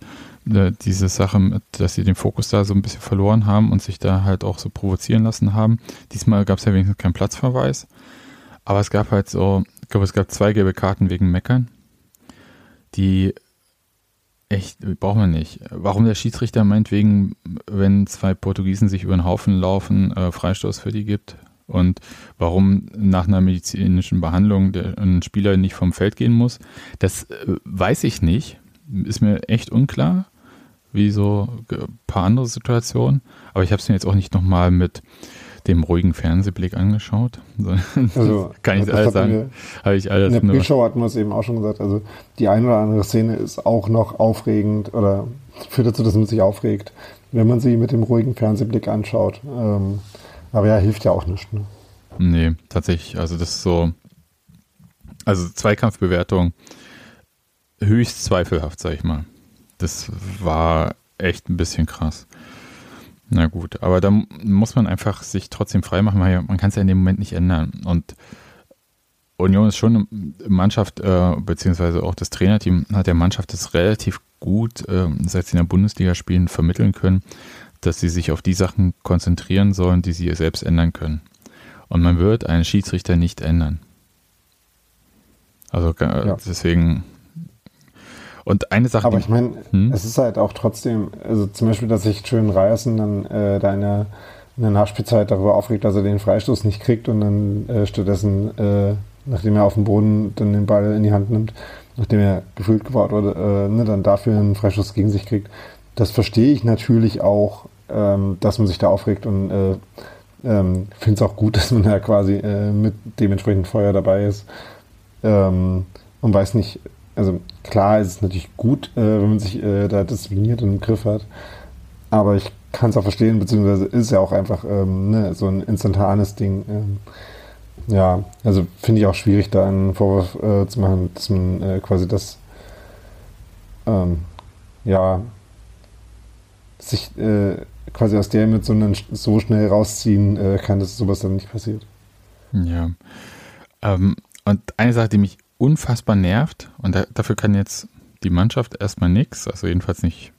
äh, diese Sache, dass sie den Fokus da so ein bisschen verloren haben und sich da halt auch so provozieren lassen haben. Diesmal gab es ja wenigstens keinen Platzverweis. Aber es gab halt so, ich glaube, es gab zwei gelbe Karten wegen Meckern, die echt, brauchen wir nicht. Warum der Schiedsrichter meinetwegen, wenn zwei Portugiesen sich über den Haufen laufen, äh, Freistoß für die gibt und warum nach einer medizinischen Behandlung der, ein Spieler nicht vom Feld gehen muss, das äh, weiß ich nicht. Ist mir echt unklar, wie so ein paar andere Situationen. Aber ich habe es mir jetzt auch nicht nochmal mit dem ruhigen Fernsehblick angeschaut. Also, kann ich alles sagen. Habe ich alles in der Pre-Show hatten wir es eben auch schon gesagt. Also die eine oder andere Szene ist auch noch aufregend oder führt dazu, dass man sich aufregt, wenn man sie mit dem ruhigen Fernsehblick anschaut. Ähm, aber ja, hilft ja auch nicht. Ne? Nee, tatsächlich. Also das ist so, also Zweikampfbewertung höchst zweifelhaft, sag ich mal. Das war echt ein bisschen krass. Na gut, aber da muss man einfach sich trotzdem freimachen, weil man kann es ja in dem Moment nicht ändern. Und Union ist schon eine Mannschaft, äh, beziehungsweise auch das Trainerteam hat der Mannschaft das relativ gut, äh, seit sie in der Bundesliga spielen, vermitteln können, dass sie sich auf die Sachen konzentrieren sollen, die sie selbst ändern können. Und man wird einen Schiedsrichter nicht ändern. Also äh, ja. deswegen und eine Sache. Aber ich meine, hm? es ist halt auch trotzdem, also zum Beispiel, dass sich Schön Reiersen dann äh, da in der, in der Nachspielzeit darüber aufregt, dass er den Freistoß nicht kriegt und dann äh, stattdessen, äh, nachdem er auf dem Boden dann den Ball in die Hand nimmt, nachdem er gefühlt gebaut wurde, äh, ne, dann dafür einen Freistoß gegen sich kriegt. Das verstehe ich natürlich auch, ähm, dass man sich da aufregt und äh, ähm, finde es auch gut, dass man da quasi äh, mit dementsprechend Feuer dabei ist. Ähm, und weiß nicht, also klar ist es natürlich gut, äh, wenn man sich äh, da diszipliniert und im Griff hat. Aber ich kann es auch verstehen, beziehungsweise ist ja auch einfach ähm, ne, so ein instantanes Ding. Ähm, ja, also finde ich auch schwierig, da einen Vorwurf äh, zu machen, dass man äh, quasi das, ähm, ja, sich äh, quasi aus der Emotion so schnell rausziehen äh, kann, dass sowas dann nicht passiert. Ja. Ähm, und eine Sache, die mich unfassbar nervt und da, dafür kann jetzt die Mannschaft erstmal nichts, also jedenfalls nicht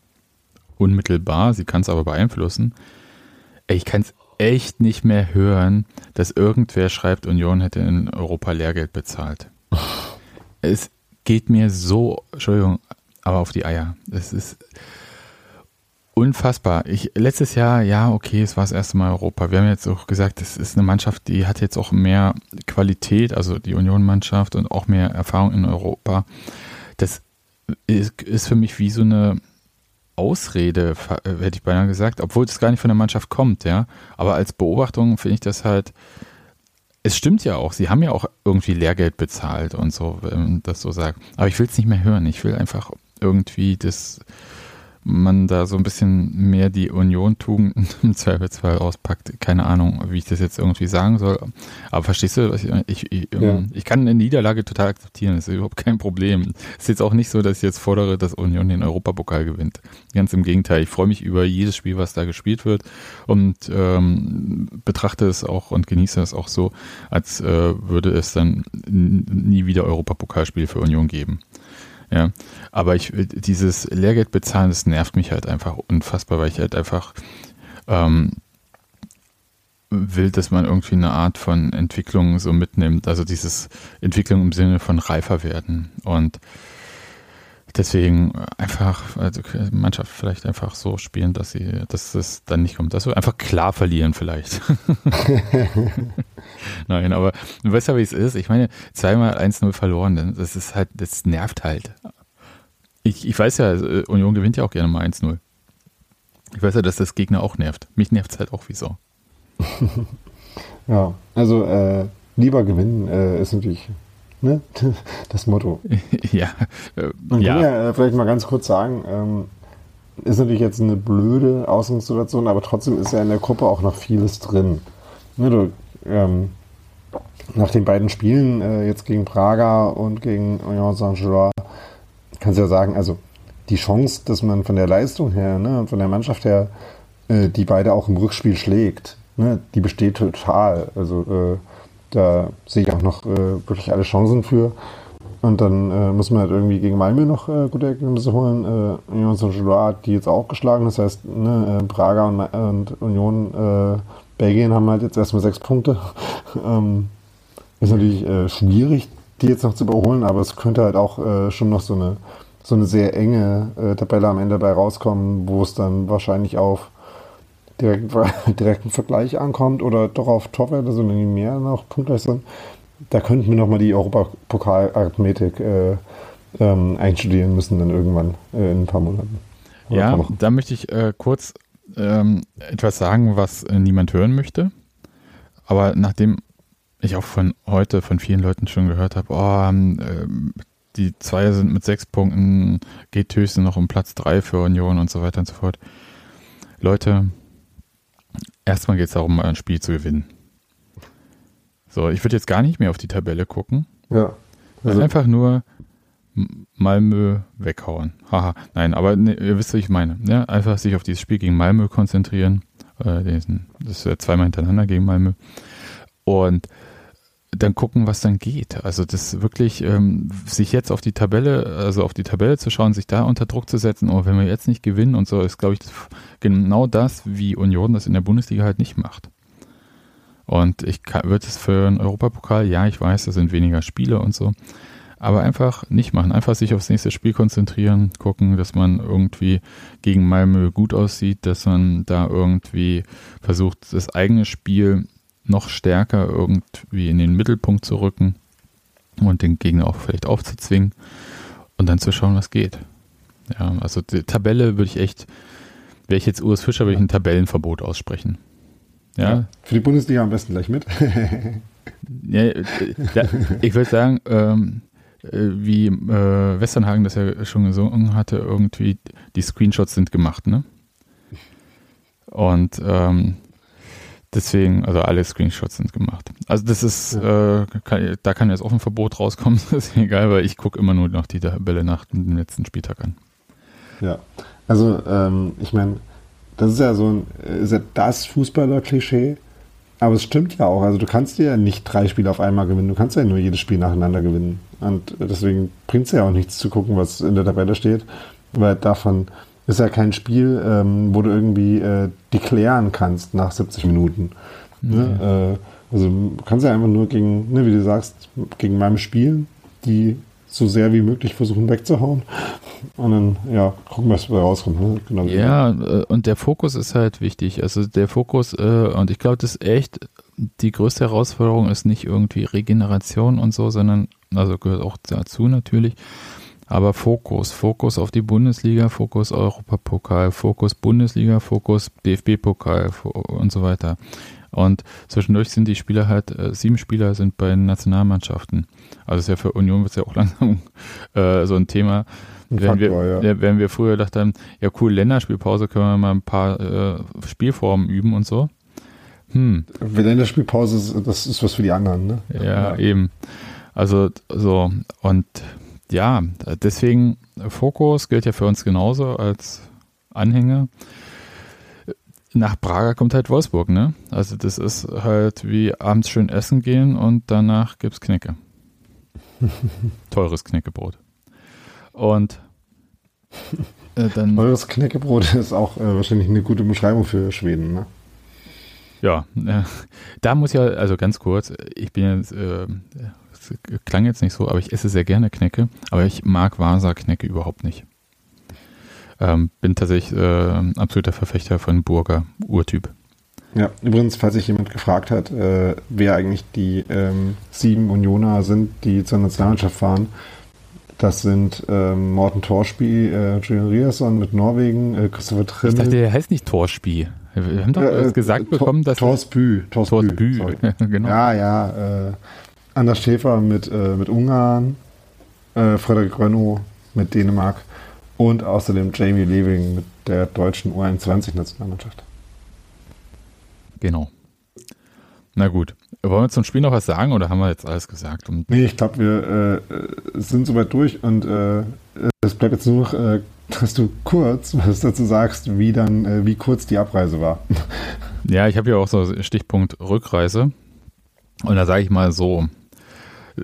unmittelbar, sie kann es aber beeinflussen. Ich kann es echt nicht mehr hören, dass irgendwer schreibt, Union hätte in Europa Lehrgeld bezahlt. es geht mir so, Entschuldigung, aber auf die Eier. Es ist unfassbar. Ich, letztes Jahr, ja, okay, es war das erste Mal Europa. Wir haben jetzt auch gesagt, es ist eine Mannschaft, die hat jetzt auch mehr Qualität, also die Union-Mannschaft und auch mehr Erfahrung in Europa. Das ist, ist für mich wie so eine Ausrede, hätte ich beinahe gesagt, obwohl das gar nicht von der Mannschaft kommt, ja. Aber als Beobachtung finde ich das halt, es stimmt ja auch, sie haben ja auch irgendwie Lehrgeld bezahlt und so, wenn man das so sagt. Aber ich will es nicht mehr hören. Ich will einfach irgendwie das man da so ein bisschen mehr die Union-Tugenden im Zweifelsfall auspackt. Keine Ahnung, wie ich das jetzt irgendwie sagen soll. Aber verstehst du, ich, ich, ich, ähm, ja. ich kann eine Niederlage total akzeptieren. Das ist überhaupt kein Problem. Es ist jetzt auch nicht so, dass ich jetzt fordere, dass Union den Europapokal gewinnt. Ganz im Gegenteil. Ich freue mich über jedes Spiel, was da gespielt wird und ähm, betrachte es auch und genieße es auch so, als äh, würde es dann nie wieder Europapokalspiel für Union geben. Ja, aber ich dieses Lehrgeld bezahlen, das nervt mich halt einfach unfassbar, weil ich halt einfach ähm, will, dass man irgendwie eine Art von Entwicklung so mitnimmt. Also dieses Entwicklung im Sinne von reifer werden. Und deswegen einfach, also Mannschaft vielleicht einfach so spielen, dass sie, dass es dann nicht kommt. Also einfach klar verlieren vielleicht. Nein, aber du weißt ja, wie es ist. Ich meine, zweimal 1-0 verloren, das ist halt, das nervt halt. Ich, ich weiß ja, äh, Union gewinnt ja auch gerne mal 1-0. Ich weiß ja, dass das Gegner auch nervt. Mich nervt es halt auch wieso. ja, also äh, lieber gewinnen äh, ist natürlich ne? das Motto. ja. Äh, Man ja. kann ja äh, vielleicht mal ganz kurz sagen, ähm, ist natürlich jetzt eine blöde Ausgangssituation, aber trotzdem ist ja in der Gruppe auch noch vieles drin. Ne, du, ähm, nach den beiden Spielen, äh, jetzt gegen Praga und gegen Union Saint-Gilloise, kannst du ja sagen, also die Chance, dass man von der Leistung her ne, und von der Mannschaft her äh, die beide auch im Rückspiel schlägt, ne, die besteht total. Also äh, da sehe ich auch noch äh, wirklich alle Chancen für. Und dann äh, muss man halt irgendwie gegen Malmö noch äh, gute Ergebnisse holen. Äh, Union Saint-Gilloise die jetzt auch geschlagen. Das heißt, ne, äh, Praga und, und Union äh, Belgien haben halt jetzt erstmal sechs Punkte. ähm, ist natürlich äh, schwierig, die jetzt noch zu überholen, aber es könnte halt auch äh, schon noch so eine, so eine sehr enge äh, Tabelle am Ende bei rauskommen, wo es dann wahrscheinlich auf direkten, direkten Vergleich ankommt oder doch auf Torwerte, also wenn die mehr noch punktgleich sind, da könnten wir nochmal die Europapokal-Arithmetik äh, ähm, einstudieren müssen dann irgendwann äh, in ein paar Monaten. Oder ja, da möchte ich äh, kurz ähm, etwas sagen, was äh, niemand hören möchte. Aber nachdem ich auch von heute von vielen Leuten schon gehört habe, oh, ähm, die Zweier sind mit sechs Punkten, geht höchstens noch um Platz drei für Union und so weiter und so fort. Leute, erstmal geht es darum, ein Spiel zu gewinnen. So, ich würde jetzt gar nicht mehr auf die Tabelle gucken. Ja. Also einfach nur Malmö weghauen. Haha, nein, aber ne, ihr wisst, was ich meine. Ja, einfach sich auf dieses Spiel gegen Malmö konzentrieren. Äh, das ist ja zweimal hintereinander gegen Malmö. Und dann gucken, was dann geht. Also das wirklich, ähm, sich jetzt auf die Tabelle, also auf die Tabelle zu schauen, sich da unter Druck zu setzen, oh, wenn wir jetzt nicht gewinnen und so, ist, glaube ich, genau das, wie Union das in der Bundesliga halt nicht macht. Und ich würde es für einen Europapokal, ja, ich weiß, das sind weniger Spiele und so, aber einfach nicht machen. Einfach sich aufs nächste Spiel konzentrieren, gucken, dass man irgendwie gegen Malmö gut aussieht, dass man da irgendwie versucht, das eigene Spiel noch stärker irgendwie in den Mittelpunkt zu rücken und den Gegner auch vielleicht aufzuzwingen und dann zu schauen, was geht. Ja, also die Tabelle würde ich echt, wäre ich jetzt Urs Fischer, würde ich ein Tabellenverbot aussprechen. Ja. ja. Für die Bundesliga am besten gleich mit. ja, ja, ich würde sagen, ähm, äh, wie äh, Westernhagen das ja schon gesungen hatte, irgendwie die Screenshots sind gemacht, ne? Und ähm, Deswegen, also alle Screenshots sind gemacht. Also das ist, ja. äh, kann, da kann jetzt auch ein Verbot rauskommen, das ist egal, weil ich gucke immer nur noch die Tabelle nach dem letzten Spieltag an. Ja, also ähm, ich meine, das ist ja so ein, ist ja das Fußballer-Klischee, aber es stimmt ja auch. Also du kannst dir ja nicht drei Spiele auf einmal gewinnen, du kannst ja nur jedes Spiel nacheinander gewinnen. Und deswegen bringt es ja auch nichts zu gucken, was in der Tabelle steht, weil davon ist ja kein Spiel, ähm, wo du irgendwie äh, deklären kannst nach 70 Minuten. Ne? Ja. Äh, also du kannst ja einfach nur gegen, ne, wie du sagst, gegen meinem Spiel, die so sehr wie möglich versuchen wegzuhauen. Und dann, ja, gucken, was da rauskommt. Ne? Genau ja, äh, und der Fokus ist halt wichtig. Also der Fokus, äh, und ich glaube, das ist echt, die größte Herausforderung ist nicht irgendwie Regeneration und so, sondern, also gehört auch dazu natürlich, aber Fokus, Fokus auf die Bundesliga, Fokus Europapokal, Fokus Bundesliga, Fokus DFB-Pokal und so weiter. Und zwischendurch sind die Spieler halt, äh, sieben Spieler sind bei den Nationalmannschaften. Also ist ja für Union wird es ja auch langsam äh, so ein Thema. Wenn wir, ja. wenn wir früher gedacht haben, ja cool, Länderspielpause können wir mal ein paar äh, Spielformen üben und so. Hm. Länderspielpause, das ist was für die anderen, ne? Ja, ja. eben. Also so, und ja, deswegen Fokus gilt ja für uns genauso als Anhänger. Nach Prager kommt halt Wolfsburg, ne? Also das ist halt wie abends schön essen gehen und danach gibt's Knecke. Teures Knäckebrot. Und äh, dann. Eures Knäckebrot ist auch äh, wahrscheinlich eine gute Beschreibung für Schweden, ne? Ja, äh, da muss ja, also ganz kurz, ich bin jetzt, äh, klang jetzt nicht so, aber ich esse sehr gerne Knäcke, aber ich mag Vasa-Knäcke überhaupt nicht. Ähm, bin tatsächlich äh, absoluter Verfechter von Burger, Urtyp. Ja, übrigens, falls sich jemand gefragt hat, äh, wer eigentlich die ähm, sieben Unioner sind, die zur Nationalmannschaft fahren, das sind ähm, Morten Torsby, äh, Julian Riasson mit Norwegen, äh, Christopher Trimmel. Ich dachte, der heißt nicht Torspie. Wir haben doch äh, gesagt äh, bekommen, dass. Torsbü. Torsbü. Torsbü. genau. Ja, ja. Äh, Anders Schäfer mit, äh, mit Ungarn, äh, Frederik Renault mit Dänemark und außerdem Jamie Leving mit der deutschen U21-Nationalmannschaft. Genau. Na gut. Wollen wir zum Spiel noch was sagen oder haben wir jetzt alles gesagt? Und nee, ich glaube, wir äh, sind soweit durch und äh, es bleibt jetzt nur noch, äh, dass du kurz was dazu sagst, wie dann, äh, wie kurz die Abreise war. Ja, ich habe ja auch so Stichpunkt Rückreise. Und da sage ich mal so,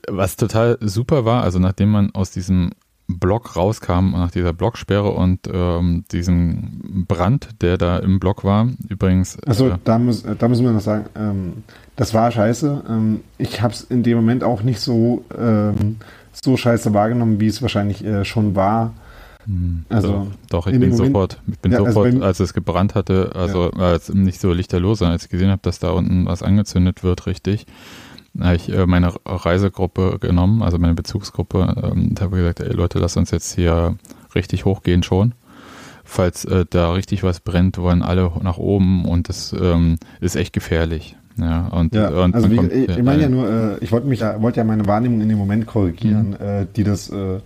was total super war, also nachdem man aus diesem Block rauskam, nach dieser Blocksperre und ähm, diesem Brand, der da im Block war, übrigens. Also äh, da, muss, da müssen wir noch sagen, ähm, das war scheiße. Ähm, ich habe es in dem Moment auch nicht so, ähm, so scheiße wahrgenommen, wie es wahrscheinlich äh, schon war. Hm, also doch, ich bin sofort, ich bin ja, also sofort, also als es gebrannt hatte, also ja. als nicht so lichterlos, sondern als ich gesehen habe, dass da unten was angezündet wird, richtig, habe ich äh, meine Reisegruppe genommen, also meine Bezugsgruppe, ähm, und habe gesagt, ey Leute, lasst uns jetzt hier richtig hochgehen schon. Falls äh, da richtig was brennt, wollen alle nach oben und das ähm, ist echt gefährlich. Ja, und, ja, und also wie, kommt, ich, ich meine ja nur, äh, ich wollte mich ja, wollte ja meine Wahrnehmung in dem Moment korrigieren, mhm. äh, die das äh,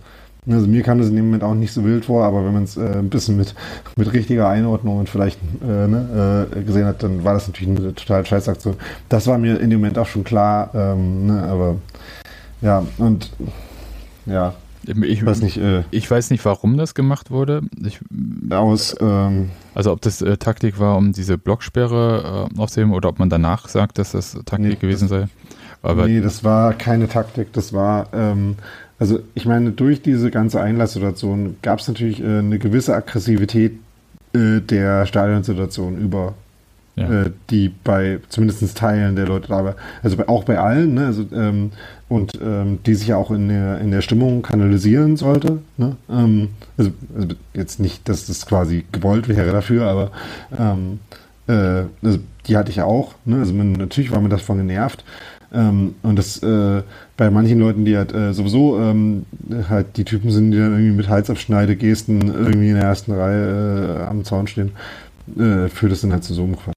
also mir kam das in dem Moment auch nicht so wild vor, aber wenn man es äh, ein bisschen mit, mit richtiger Einordnung und vielleicht äh, ne, äh, gesehen hat, dann war das natürlich eine total scheiß Aktion. Das war mir in dem Moment auch schon klar, ähm, ne, aber ja, und ja. Ich, ich weiß nicht, äh, ich weiß nicht, warum das gemacht wurde. Ich, aus, ähm, also ob das äh, Taktik war, um diese Blocksperre äh, aufzuheben oder ob man danach sagt, dass das Taktik nee, gewesen das, sei. Aber nee, das war keine Taktik, das war ähm, also ich meine, durch diese ganze Einlasssituation gab es natürlich äh, eine gewisse Aggressivität äh, der Stadionsituation über, ja. äh, die bei zumindest Teilen der Leute da war. Also bei, auch bei allen, ne? also, ähm, und ähm, die sich ja auch in der, in der Stimmung kanalisieren sollte. Ne? Ähm, also, also, jetzt nicht, dass das quasi gewollt wäre dafür, aber ähm, äh, also die hatte ich ja auch. Ne? Also man, natürlich war mir davon genervt. Ähm, und das äh, bei manchen Leuten, die halt äh, sowieso ähm, halt die Typen sind, die dann irgendwie mit Halsabschneidegesten irgendwie in der ersten Reihe äh, am Zaun stehen, äh, führt es dann halt zu so einem Quatsch.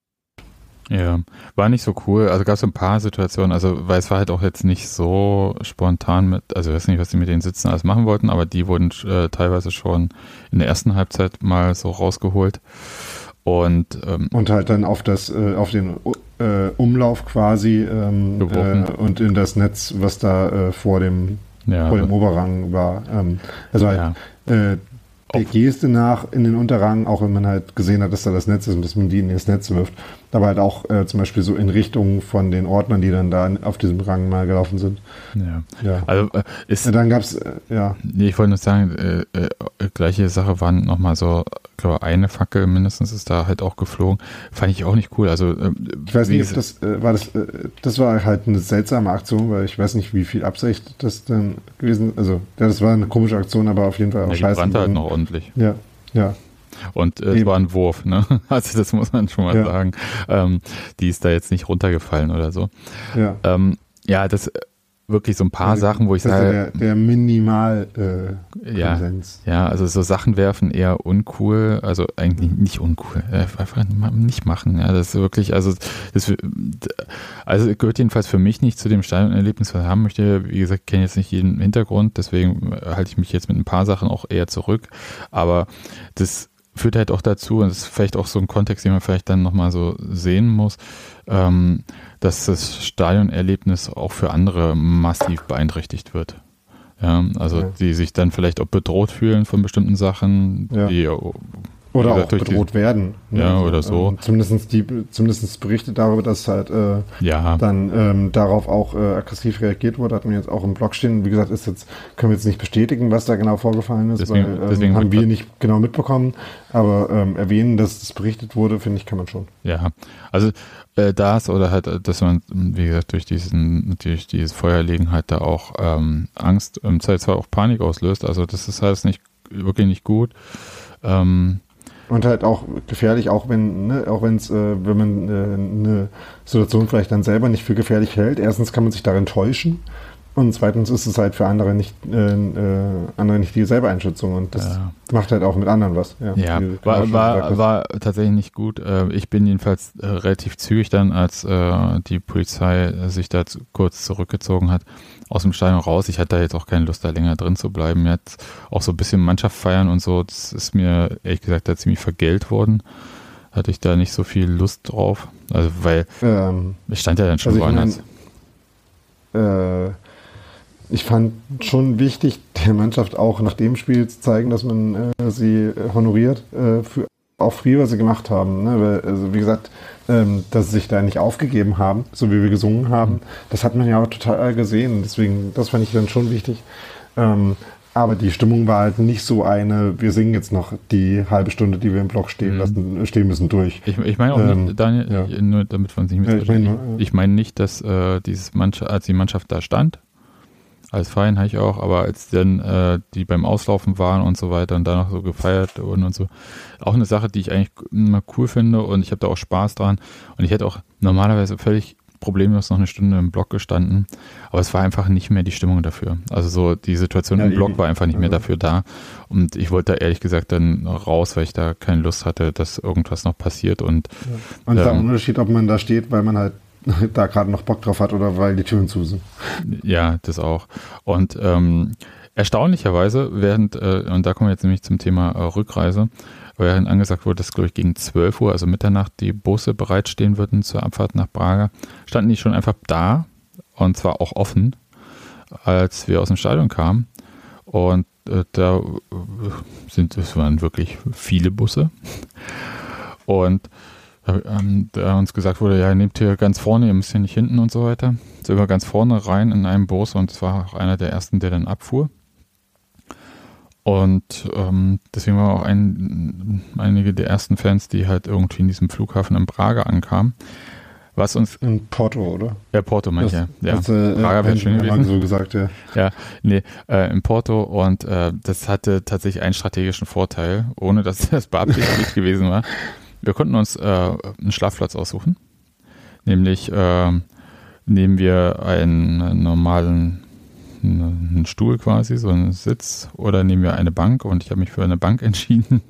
Ja, war nicht so cool. Also gab es ein paar Situationen, also weil es war halt auch jetzt nicht so spontan mit, also ich weiß nicht, was die mit den Sitzen alles machen wollten, aber die wurden äh, teilweise schon in der ersten Halbzeit mal so rausgeholt. Und, ähm, und halt dann auf das, äh, auf den äh, Umlauf quasi ähm, äh, und in das Netz, was da äh, vor dem ja, vor dem Oberrang war. Ähm, also halt, ja. Äh, der Geste nach in den Unterrang, auch wenn man halt gesehen hat, dass da das Netz ist und dass man die in das Netz wirft. Aber halt auch äh, zum Beispiel so in Richtung von den Ordnern, die dann da auf diesem Rang mal gelaufen sind. Ja. ja. Also äh, ist. Ja, dann gab es, äh, ja. Nee, ich wollte nur sagen, äh, äh, gleiche Sache waren nochmal so, glaube eine Fackel mindestens ist da halt auch geflogen. Fand ich auch nicht cool. Also äh, ich weiß nicht, ob das war das, das war halt eine seltsame Aktion, weil ich weiß nicht, wie viel Absicht das dann gewesen. Also ja, das war eine komische Aktion, aber auf jeden Fall auch ja, scheiße. Die halt noch ordentlich. Ja, ja. Und äh, es war ein Wurf, ne? Also das muss man schon mal ja. sagen. Ähm, die ist da jetzt nicht runtergefallen oder so. Ja, ähm, ja das äh, wirklich so ein paar also, Sachen, wo ich sage. Der, der Minimal äh, ja, ja, also so Sachen werfen eher uncool, also eigentlich nicht uncool, äh, einfach nicht machen. Ja, das ist wirklich, also das also gehört jedenfalls für mich nicht zu dem Stadionerlebnis, was ich haben möchte. Wie gesagt, ich kenne jetzt nicht jeden Hintergrund, deswegen halte ich mich jetzt mit ein paar Sachen auch eher zurück. Aber das führt halt auch dazu, und das ist vielleicht auch so ein Kontext, den man vielleicht dann nochmal so sehen muss, ähm, dass das Stadionerlebnis auch für andere massiv beeinträchtigt wird. Ja, also ja. die sich dann vielleicht auch bedroht fühlen von bestimmten Sachen, ja. die oder auch bedroht die, werden. Ne? Ja, oder so. Ähm, zumindest, die, zumindest Berichte darüber, dass halt äh, ja. dann ähm, darauf auch äh, aggressiv reagiert wurde, hatten wir jetzt auch im Blog stehen. Wie gesagt, ist jetzt, können wir jetzt nicht bestätigen, was da genau vorgefallen ist, deswegen, weil ähm, deswegen haben wir nicht genau mitbekommen. Aber ähm, erwähnen, dass das berichtet wurde, finde ich, kann man schon. Ja, also äh, das oder halt, dass man, wie gesagt, durch diesen, durch dieses Feuerlegen halt da auch ähm, Angst, im Zweifelsfall auch Panik auslöst. Also das ist halt nicht wirklich nicht gut. Ähm, und halt auch gefährlich, auch wenn, ne, auch wenn's, äh, wenn man äh, eine Situation vielleicht dann selber nicht für gefährlich hält. Erstens kann man sich darin täuschen und zweitens ist es halt für andere nicht, äh, äh, andere nicht dieselbe Einschätzung und das ja. macht halt auch mit anderen was. Ja, ja war, war, war tatsächlich nicht gut. Äh, ich bin jedenfalls äh, relativ zügig dann, als äh, die Polizei sich da kurz zurückgezogen hat, aus dem Stadion raus. Ich hatte da jetzt auch keine Lust, da länger drin zu bleiben. Jetzt auch so ein bisschen Mannschaft feiern und so, das ist mir ehrlich gesagt da ziemlich vergällt worden. Hatte ich da nicht so viel Lust drauf. Also, weil ähm, ich stand ja dann schon also woanders. Mein, äh, ich fand schon wichtig, der Mannschaft auch nach dem Spiel zu zeigen, dass man äh, sie honoriert äh, für auch früher, was sie gemacht haben. Ne? Weil, also wie gesagt, ähm, dass sie sich da nicht aufgegeben haben, so wie wir gesungen haben. Das hat man ja auch total gesehen. Deswegen, das fand ich dann schon wichtig. Ähm, aber die Stimmung war halt nicht so eine, wir singen jetzt noch die halbe Stunde, die wir im Block stehen mhm. lassen, stehen müssen durch. Ich, ich meine auch ähm, nicht, Daniel, ja. nur damit wir uns nicht missverstehen. Ja, ich meine ich mein nicht, dass äh, dieses Mannschaft, als die Mannschaft da stand, als Verein habe ich auch, aber als dann äh, die beim Auslaufen waren und so weiter und danach so gefeiert wurden und so, auch eine Sache, die ich eigentlich immer cool finde und ich habe da auch Spaß dran und ich hätte auch normalerweise völlig problemlos noch eine Stunde im Block gestanden, aber es war einfach nicht mehr die Stimmung dafür. Also so die Situation ja, im Block war einfach nicht mehr dafür da und ich wollte da ehrlich gesagt dann raus, weil ich da keine Lust hatte, dass irgendwas noch passiert und ja. und ähm, der Unterschied, ob man da steht, weil man halt da gerade noch Bock drauf hat oder weil die Türen zu sind. Ja, das auch. Und ähm, erstaunlicherweise, während, äh, und da kommen wir jetzt nämlich zum Thema äh, Rückreise, während angesagt wurde, dass, glaube ich, gegen 12 Uhr, also Mitternacht, die Busse bereitstehen würden zur Abfahrt nach Braga, standen die schon einfach da und zwar auch offen, als wir aus dem Stadion kamen. Und äh, da äh, sind, es waren wirklich viele Busse. Und da uns gesagt wurde, ja, nehmt hier ganz vorne, ihr müsst hier nicht hinten und so weiter. Sind wir ganz vorne rein in einem Bus und es war auch einer der ersten, der dann abfuhr. Und ähm, deswegen war auch ein, einige der ersten Fans, die halt irgendwie in diesem Flughafen in Praga ankamen. Was uns. In Porto, oder? Ja, Porto manche. Ja, das, äh, Praga wäre schön gewesen. so gesagt, ja. Ja, nee, äh, in Porto und äh, das hatte tatsächlich einen strategischen Vorteil, ohne dass das beabsichtigt gewesen war. Wir konnten uns äh, einen Schlafplatz aussuchen. Nämlich äh, nehmen wir einen normalen einen Stuhl quasi, so einen Sitz, oder nehmen wir eine Bank und ich habe mich für eine Bank entschieden.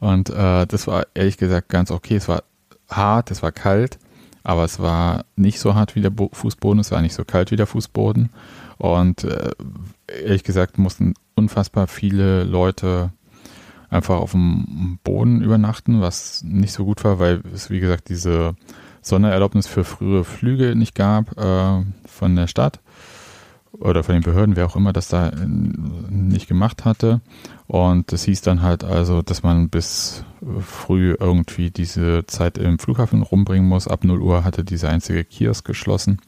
Und äh, das war ehrlich gesagt ganz okay. Es war hart, es war kalt, aber es war nicht so hart wie der Bo Fußboden, es war nicht so kalt wie der Fußboden. Und äh, ehrlich gesagt mussten unfassbar viele Leute einfach auf dem Boden übernachten, was nicht so gut war, weil es, wie gesagt, diese Sondererlaubnis für frühere Flüge nicht gab äh, von der Stadt oder von den Behörden, wer auch immer das da nicht gemacht hatte. Und das hieß dann halt also, dass man bis früh irgendwie diese Zeit im Flughafen rumbringen muss. Ab 0 Uhr hatte diese einzige Kiosk geschlossen,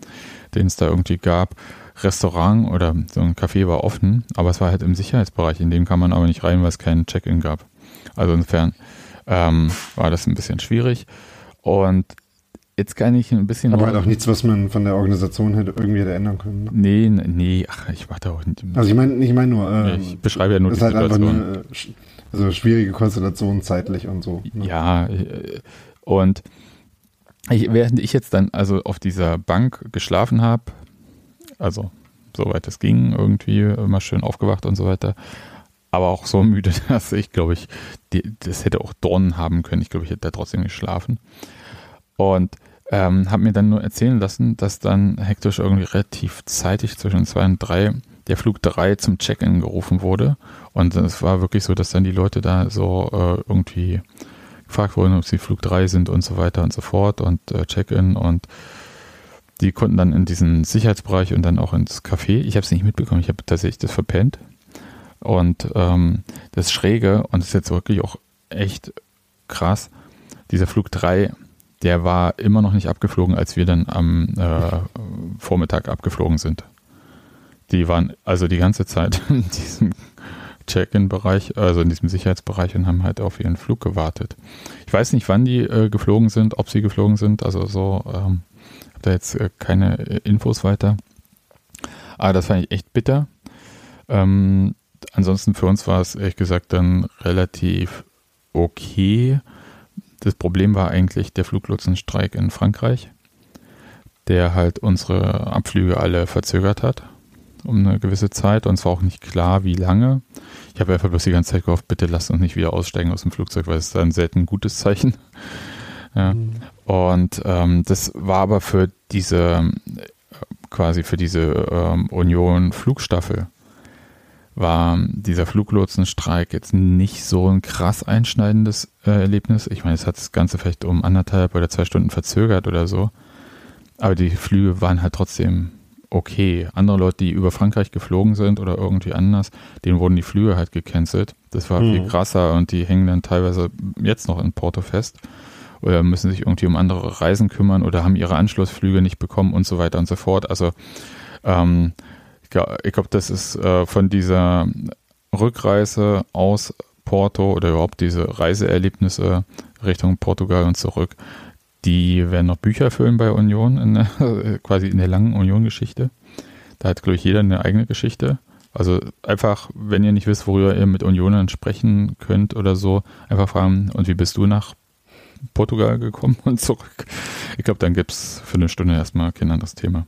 den es da irgendwie gab. Restaurant oder so ein Café war offen, aber es war halt im Sicherheitsbereich, in dem kann man aber nicht rein, weil es keinen Check-in gab. Also insofern ähm, war das ein bisschen schwierig. Und jetzt kann ich ein bisschen. Aber halt auch nichts, was man von der Organisation hätte irgendwie hätte ändern können. Ne? Nee, nee, ach, ich warte auch nicht. Also ich meine, ich meine nur. Ähm, ich beschreibe ja nur die halt Situation. Eine, also schwierige Konstellation zeitlich und so. Ne? Ja, äh, und ich, während ich jetzt dann also auf dieser Bank geschlafen habe, also soweit es ging, irgendwie immer schön aufgewacht und so weiter. Aber auch so müde, dass ich, glaube ich, die, das hätte auch Dornen haben können. Ich glaube, ich hätte da trotzdem geschlafen. Und ähm, habe mir dann nur erzählen lassen, dass dann hektisch irgendwie relativ zeitig zwischen zwei und drei der Flug 3 zum Check-in gerufen wurde. Und es war wirklich so, dass dann die Leute da so äh, irgendwie gefragt wurden, ob sie Flug 3 sind und so weiter und so fort und äh, Check-in und die konnten dann in diesen Sicherheitsbereich und dann auch ins Café. Ich habe es nicht mitbekommen, ich habe tatsächlich das verpennt. Und ähm, das Schräge, und das ist jetzt wirklich auch echt krass. Dieser Flug 3, der war immer noch nicht abgeflogen, als wir dann am äh, Vormittag abgeflogen sind. Die waren also die ganze Zeit in diesem Check-in-Bereich, also in diesem Sicherheitsbereich und haben halt auf ihren Flug gewartet. Ich weiß nicht, wann die äh, geflogen sind, ob sie geflogen sind, also so, ähm, da jetzt äh, keine äh, Infos weiter. Aber das fand ich echt bitter. Ähm, ansonsten für uns war es ehrlich gesagt dann relativ okay. Das Problem war eigentlich der Fluglotsenstreik in Frankreich, der halt unsere Abflüge alle verzögert hat um eine gewisse Zeit und es war auch nicht klar, wie lange. Ich habe einfach bloß die ganze Zeit gehofft, bitte lasst uns nicht wieder aussteigen aus dem Flugzeug, weil es ein selten gutes Zeichen. Ja. Mhm. Und ähm, das war aber für diese quasi für diese ähm, Union Flugstaffel war dieser Fluglotsenstreik jetzt nicht so ein krass einschneidendes äh, Erlebnis. Ich meine, es hat das Ganze vielleicht um anderthalb oder zwei Stunden verzögert oder so. Aber die Flüge waren halt trotzdem okay. Andere Leute, die über Frankreich geflogen sind oder irgendwie anders, denen wurden die Flüge halt gecancelt. Das war mhm. viel krasser und die hängen dann teilweise jetzt noch in Porto fest oder müssen sich irgendwie um andere Reisen kümmern oder haben ihre Anschlussflüge nicht bekommen und so weiter und so fort. Also ähm, ich glaube, glaub, das ist äh, von dieser Rückreise aus Porto oder überhaupt diese Reiseerlebnisse Richtung Portugal und zurück, die werden noch Bücher füllen bei Union, in quasi in der langen Union-Geschichte. Da hat, glaube ich, jeder eine eigene Geschichte. Also einfach, wenn ihr nicht wisst, worüber ihr mit Unionern sprechen könnt oder so, einfach fragen, und wie bist du nach Portugal gekommen und zurück? Ich glaube, dann gibt es für eine Stunde erstmal kein anderes Thema.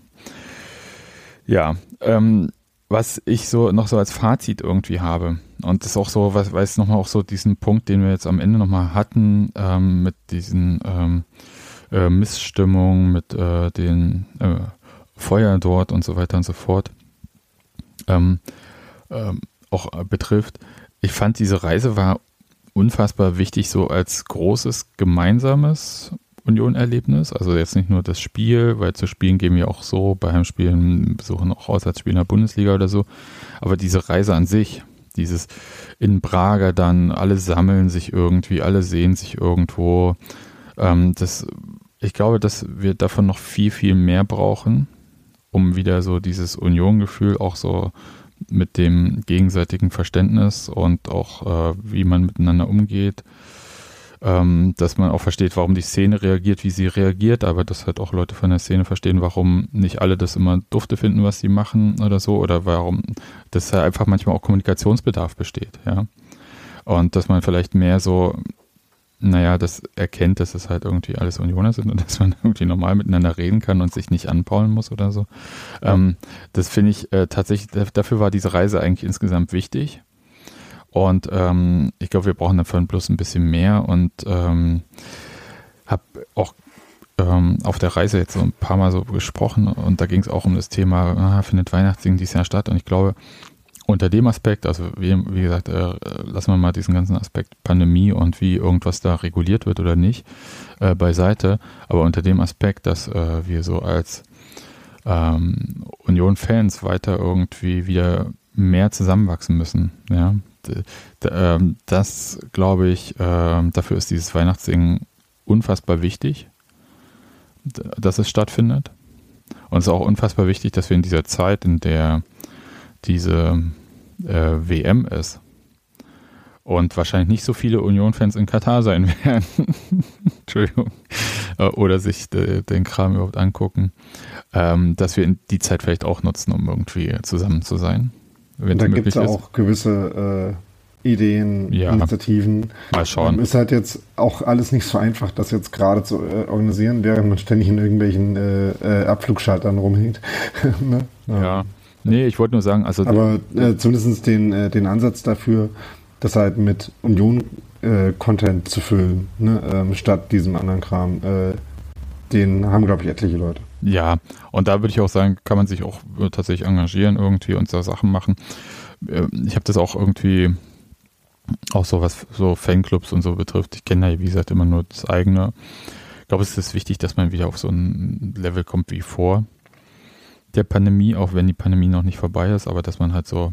Ja, ähm, was ich so noch so als Fazit irgendwie habe, und das ist auch so, weil es nochmal auch so diesen Punkt, den wir jetzt am Ende nochmal hatten, ähm, mit diesen ähm, äh, Missstimmung, mit äh, den äh, Feuer dort und so weiter und so fort ähm, ähm, auch äh, betrifft. Ich fand, diese Reise war unfassbar wichtig, so als großes gemeinsames Union-Erlebnis. Also jetzt nicht nur das Spiel, weil zu Spielen gehen wir auch so, bei Heimspielen besuchen auch Auswärtsspiele in der Bundesliga oder so. Aber diese Reise an sich, dieses in Braga dann, alle sammeln sich irgendwie, alle sehen sich irgendwo. Ähm, das ich glaube, dass wir davon noch viel, viel mehr brauchen, um wieder so dieses Union-Gefühl auch so mit dem gegenseitigen Verständnis und auch äh, wie man miteinander umgeht, ähm, dass man auch versteht, warum die Szene reagiert, wie sie reagiert, aber dass halt auch Leute von der Szene verstehen, warum nicht alle das immer dufte finden, was sie machen oder so, oder warum, dass da einfach manchmal auch Kommunikationsbedarf besteht, ja. Und dass man vielleicht mehr so naja, das erkennt, dass es halt irgendwie alles Unioner sind und dass man irgendwie normal miteinander reden kann und sich nicht anpaulen muss oder so. Ja. Ähm, das finde ich äh, tatsächlich, dafür war diese Reise eigentlich insgesamt wichtig. Und ähm, ich glaube, wir brauchen davon bloß ein bisschen mehr und ähm, habe auch ähm, auf der Reise jetzt so ein paar Mal so gesprochen und da ging es auch um das Thema, ah, findet Weihnachtssingen dieses Jahr statt und ich glaube, unter dem Aspekt, also wie, wie gesagt, äh, lassen wir mal diesen ganzen Aspekt Pandemie und wie irgendwas da reguliert wird oder nicht äh, beiseite, aber unter dem Aspekt, dass äh, wir so als ähm, Union-Fans weiter irgendwie wieder mehr zusammenwachsen müssen. Ja? Ähm, das glaube ich, ähm, dafür ist dieses Weihnachtsding unfassbar wichtig, dass es stattfindet. Und es ist auch unfassbar wichtig, dass wir in dieser Zeit, in der diese äh, WM ist und wahrscheinlich nicht so viele Union-Fans in Katar sein werden. Entschuldigung. Äh, oder sich de, den Kram überhaupt angucken, ähm, dass wir die Zeit vielleicht auch nutzen, um irgendwie zusammen zu sein. Wenn da gibt es auch gewisse äh, Ideen, ja. Initiativen. Mal schauen. Ähm, ist halt jetzt auch alles nicht so einfach, das jetzt gerade zu äh, organisieren, während man ständig in irgendwelchen äh, äh Abflugschaltern rumhängt. ne? ja. ja. Nee, ich wollte nur sagen, also. Aber äh, zumindest den, äh, den Ansatz dafür, das halt mit Union-Content äh, zu füllen, ne, ähm, statt diesem anderen Kram, äh, den haben, glaube ich, etliche Leute. Ja, und da würde ich auch sagen, kann man sich auch äh, tatsächlich engagieren irgendwie und so Sachen machen. Äh, ich habe das auch irgendwie, auch so was so Fanclubs und so betrifft. Ich kenne ja, wie gesagt, immer nur das eigene. Ich glaube, es ist wichtig, dass man wieder auf so ein Level kommt wie vor der Pandemie, auch wenn die Pandemie noch nicht vorbei ist, aber dass man halt so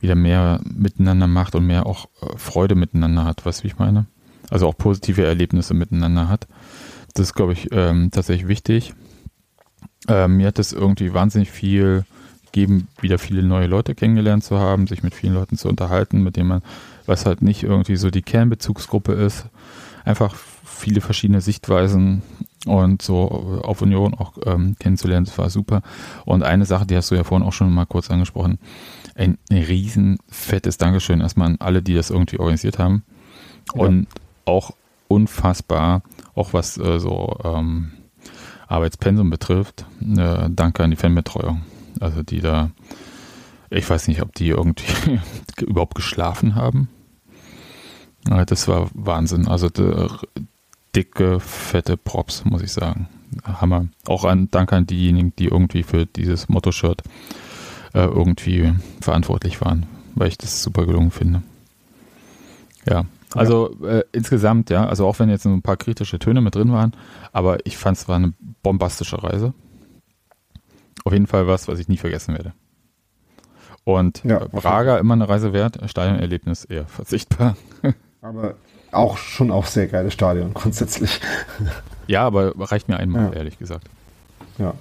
wieder mehr miteinander macht und mehr auch äh, Freude miteinander hat, weißt du, wie ich meine? Also auch positive Erlebnisse miteinander hat. Das ist, glaube ich, ähm, tatsächlich wichtig. Ähm, mir hat es irgendwie wahnsinnig viel gegeben, wieder viele neue Leute kennengelernt zu haben, sich mit vielen Leuten zu unterhalten, mit denen man, was halt nicht irgendwie so die Kernbezugsgruppe ist, einfach viele verschiedene Sichtweisen und so auf Union auch ähm, kennenzulernen, das war super. Und eine Sache, die hast du ja vorhin auch schon mal kurz angesprochen, ein, ein riesen fettes Dankeschön erstmal an alle, die das irgendwie organisiert haben. Ja. Und auch unfassbar, auch was äh, so ähm, Arbeitspensum betrifft, äh, danke an die Fanbetreuung. Also die da, ich weiß nicht, ob die irgendwie überhaupt geschlafen haben. Das war Wahnsinn. Also dicke, fette Props, muss ich sagen. Hammer. Auch an Dank an diejenigen, die irgendwie für dieses Motto-Shirt äh, irgendwie verantwortlich waren, weil ich das super gelungen finde. Ja, also ja. Äh, insgesamt, ja, also auch wenn jetzt ein paar kritische Töne mit drin waren, aber ich fand es war eine bombastische Reise. Auf jeden Fall was, was ich nie vergessen werde. Und ja, Braga immer eine Reise wert, Stadionerlebnis eher verzichtbar. Aber auch schon auch sehr geiles Stadion grundsätzlich. Ja, aber reicht mir einmal, ja. ehrlich gesagt. Ja.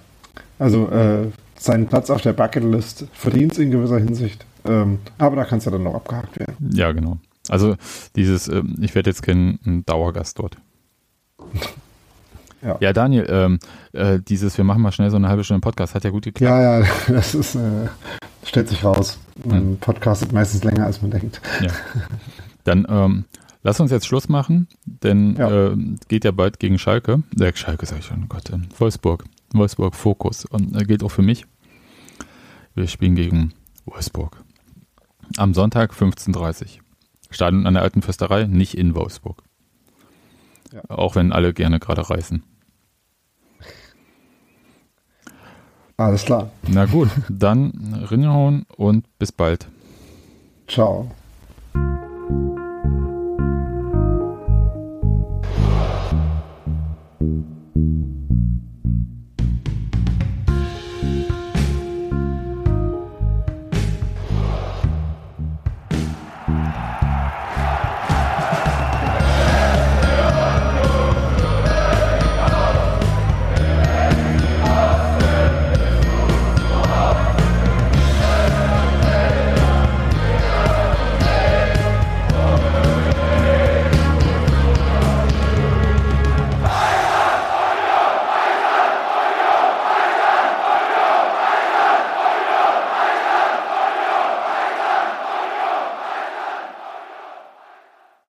Also äh, seinen Platz auf der Bucketlist verdient es in gewisser Hinsicht. Ähm, aber da kann es ja dann noch abgehakt werden. Ja, genau. Also dieses, äh, ich werde jetzt kein Dauergast dort. Ja. ja, Daniel, ähm, äh, dieses, wir machen mal schnell so eine halbe Stunde Podcast, hat ja gut geklappt. Ja, ja, das ist, äh, stellt sich raus. Man hm. podcastet meistens länger, als man denkt. Ja. Dann ähm, lass uns jetzt Schluss machen, denn ja. äh, geht ja bald gegen Schalke. Äh, Schalke sag ich schon, Gott, äh, Wolfsburg. Wolfsburg Fokus. Und äh, gilt auch für mich. Wir spielen gegen Wolfsburg. Am Sonntag 15.30 Uhr. Stadion an der alten Fürsterei, nicht in Wolfsburg. Ja. Auch wenn alle gerne gerade reisen. Alles klar. Na gut, dann Rinnehauen und bis bald. Ciao.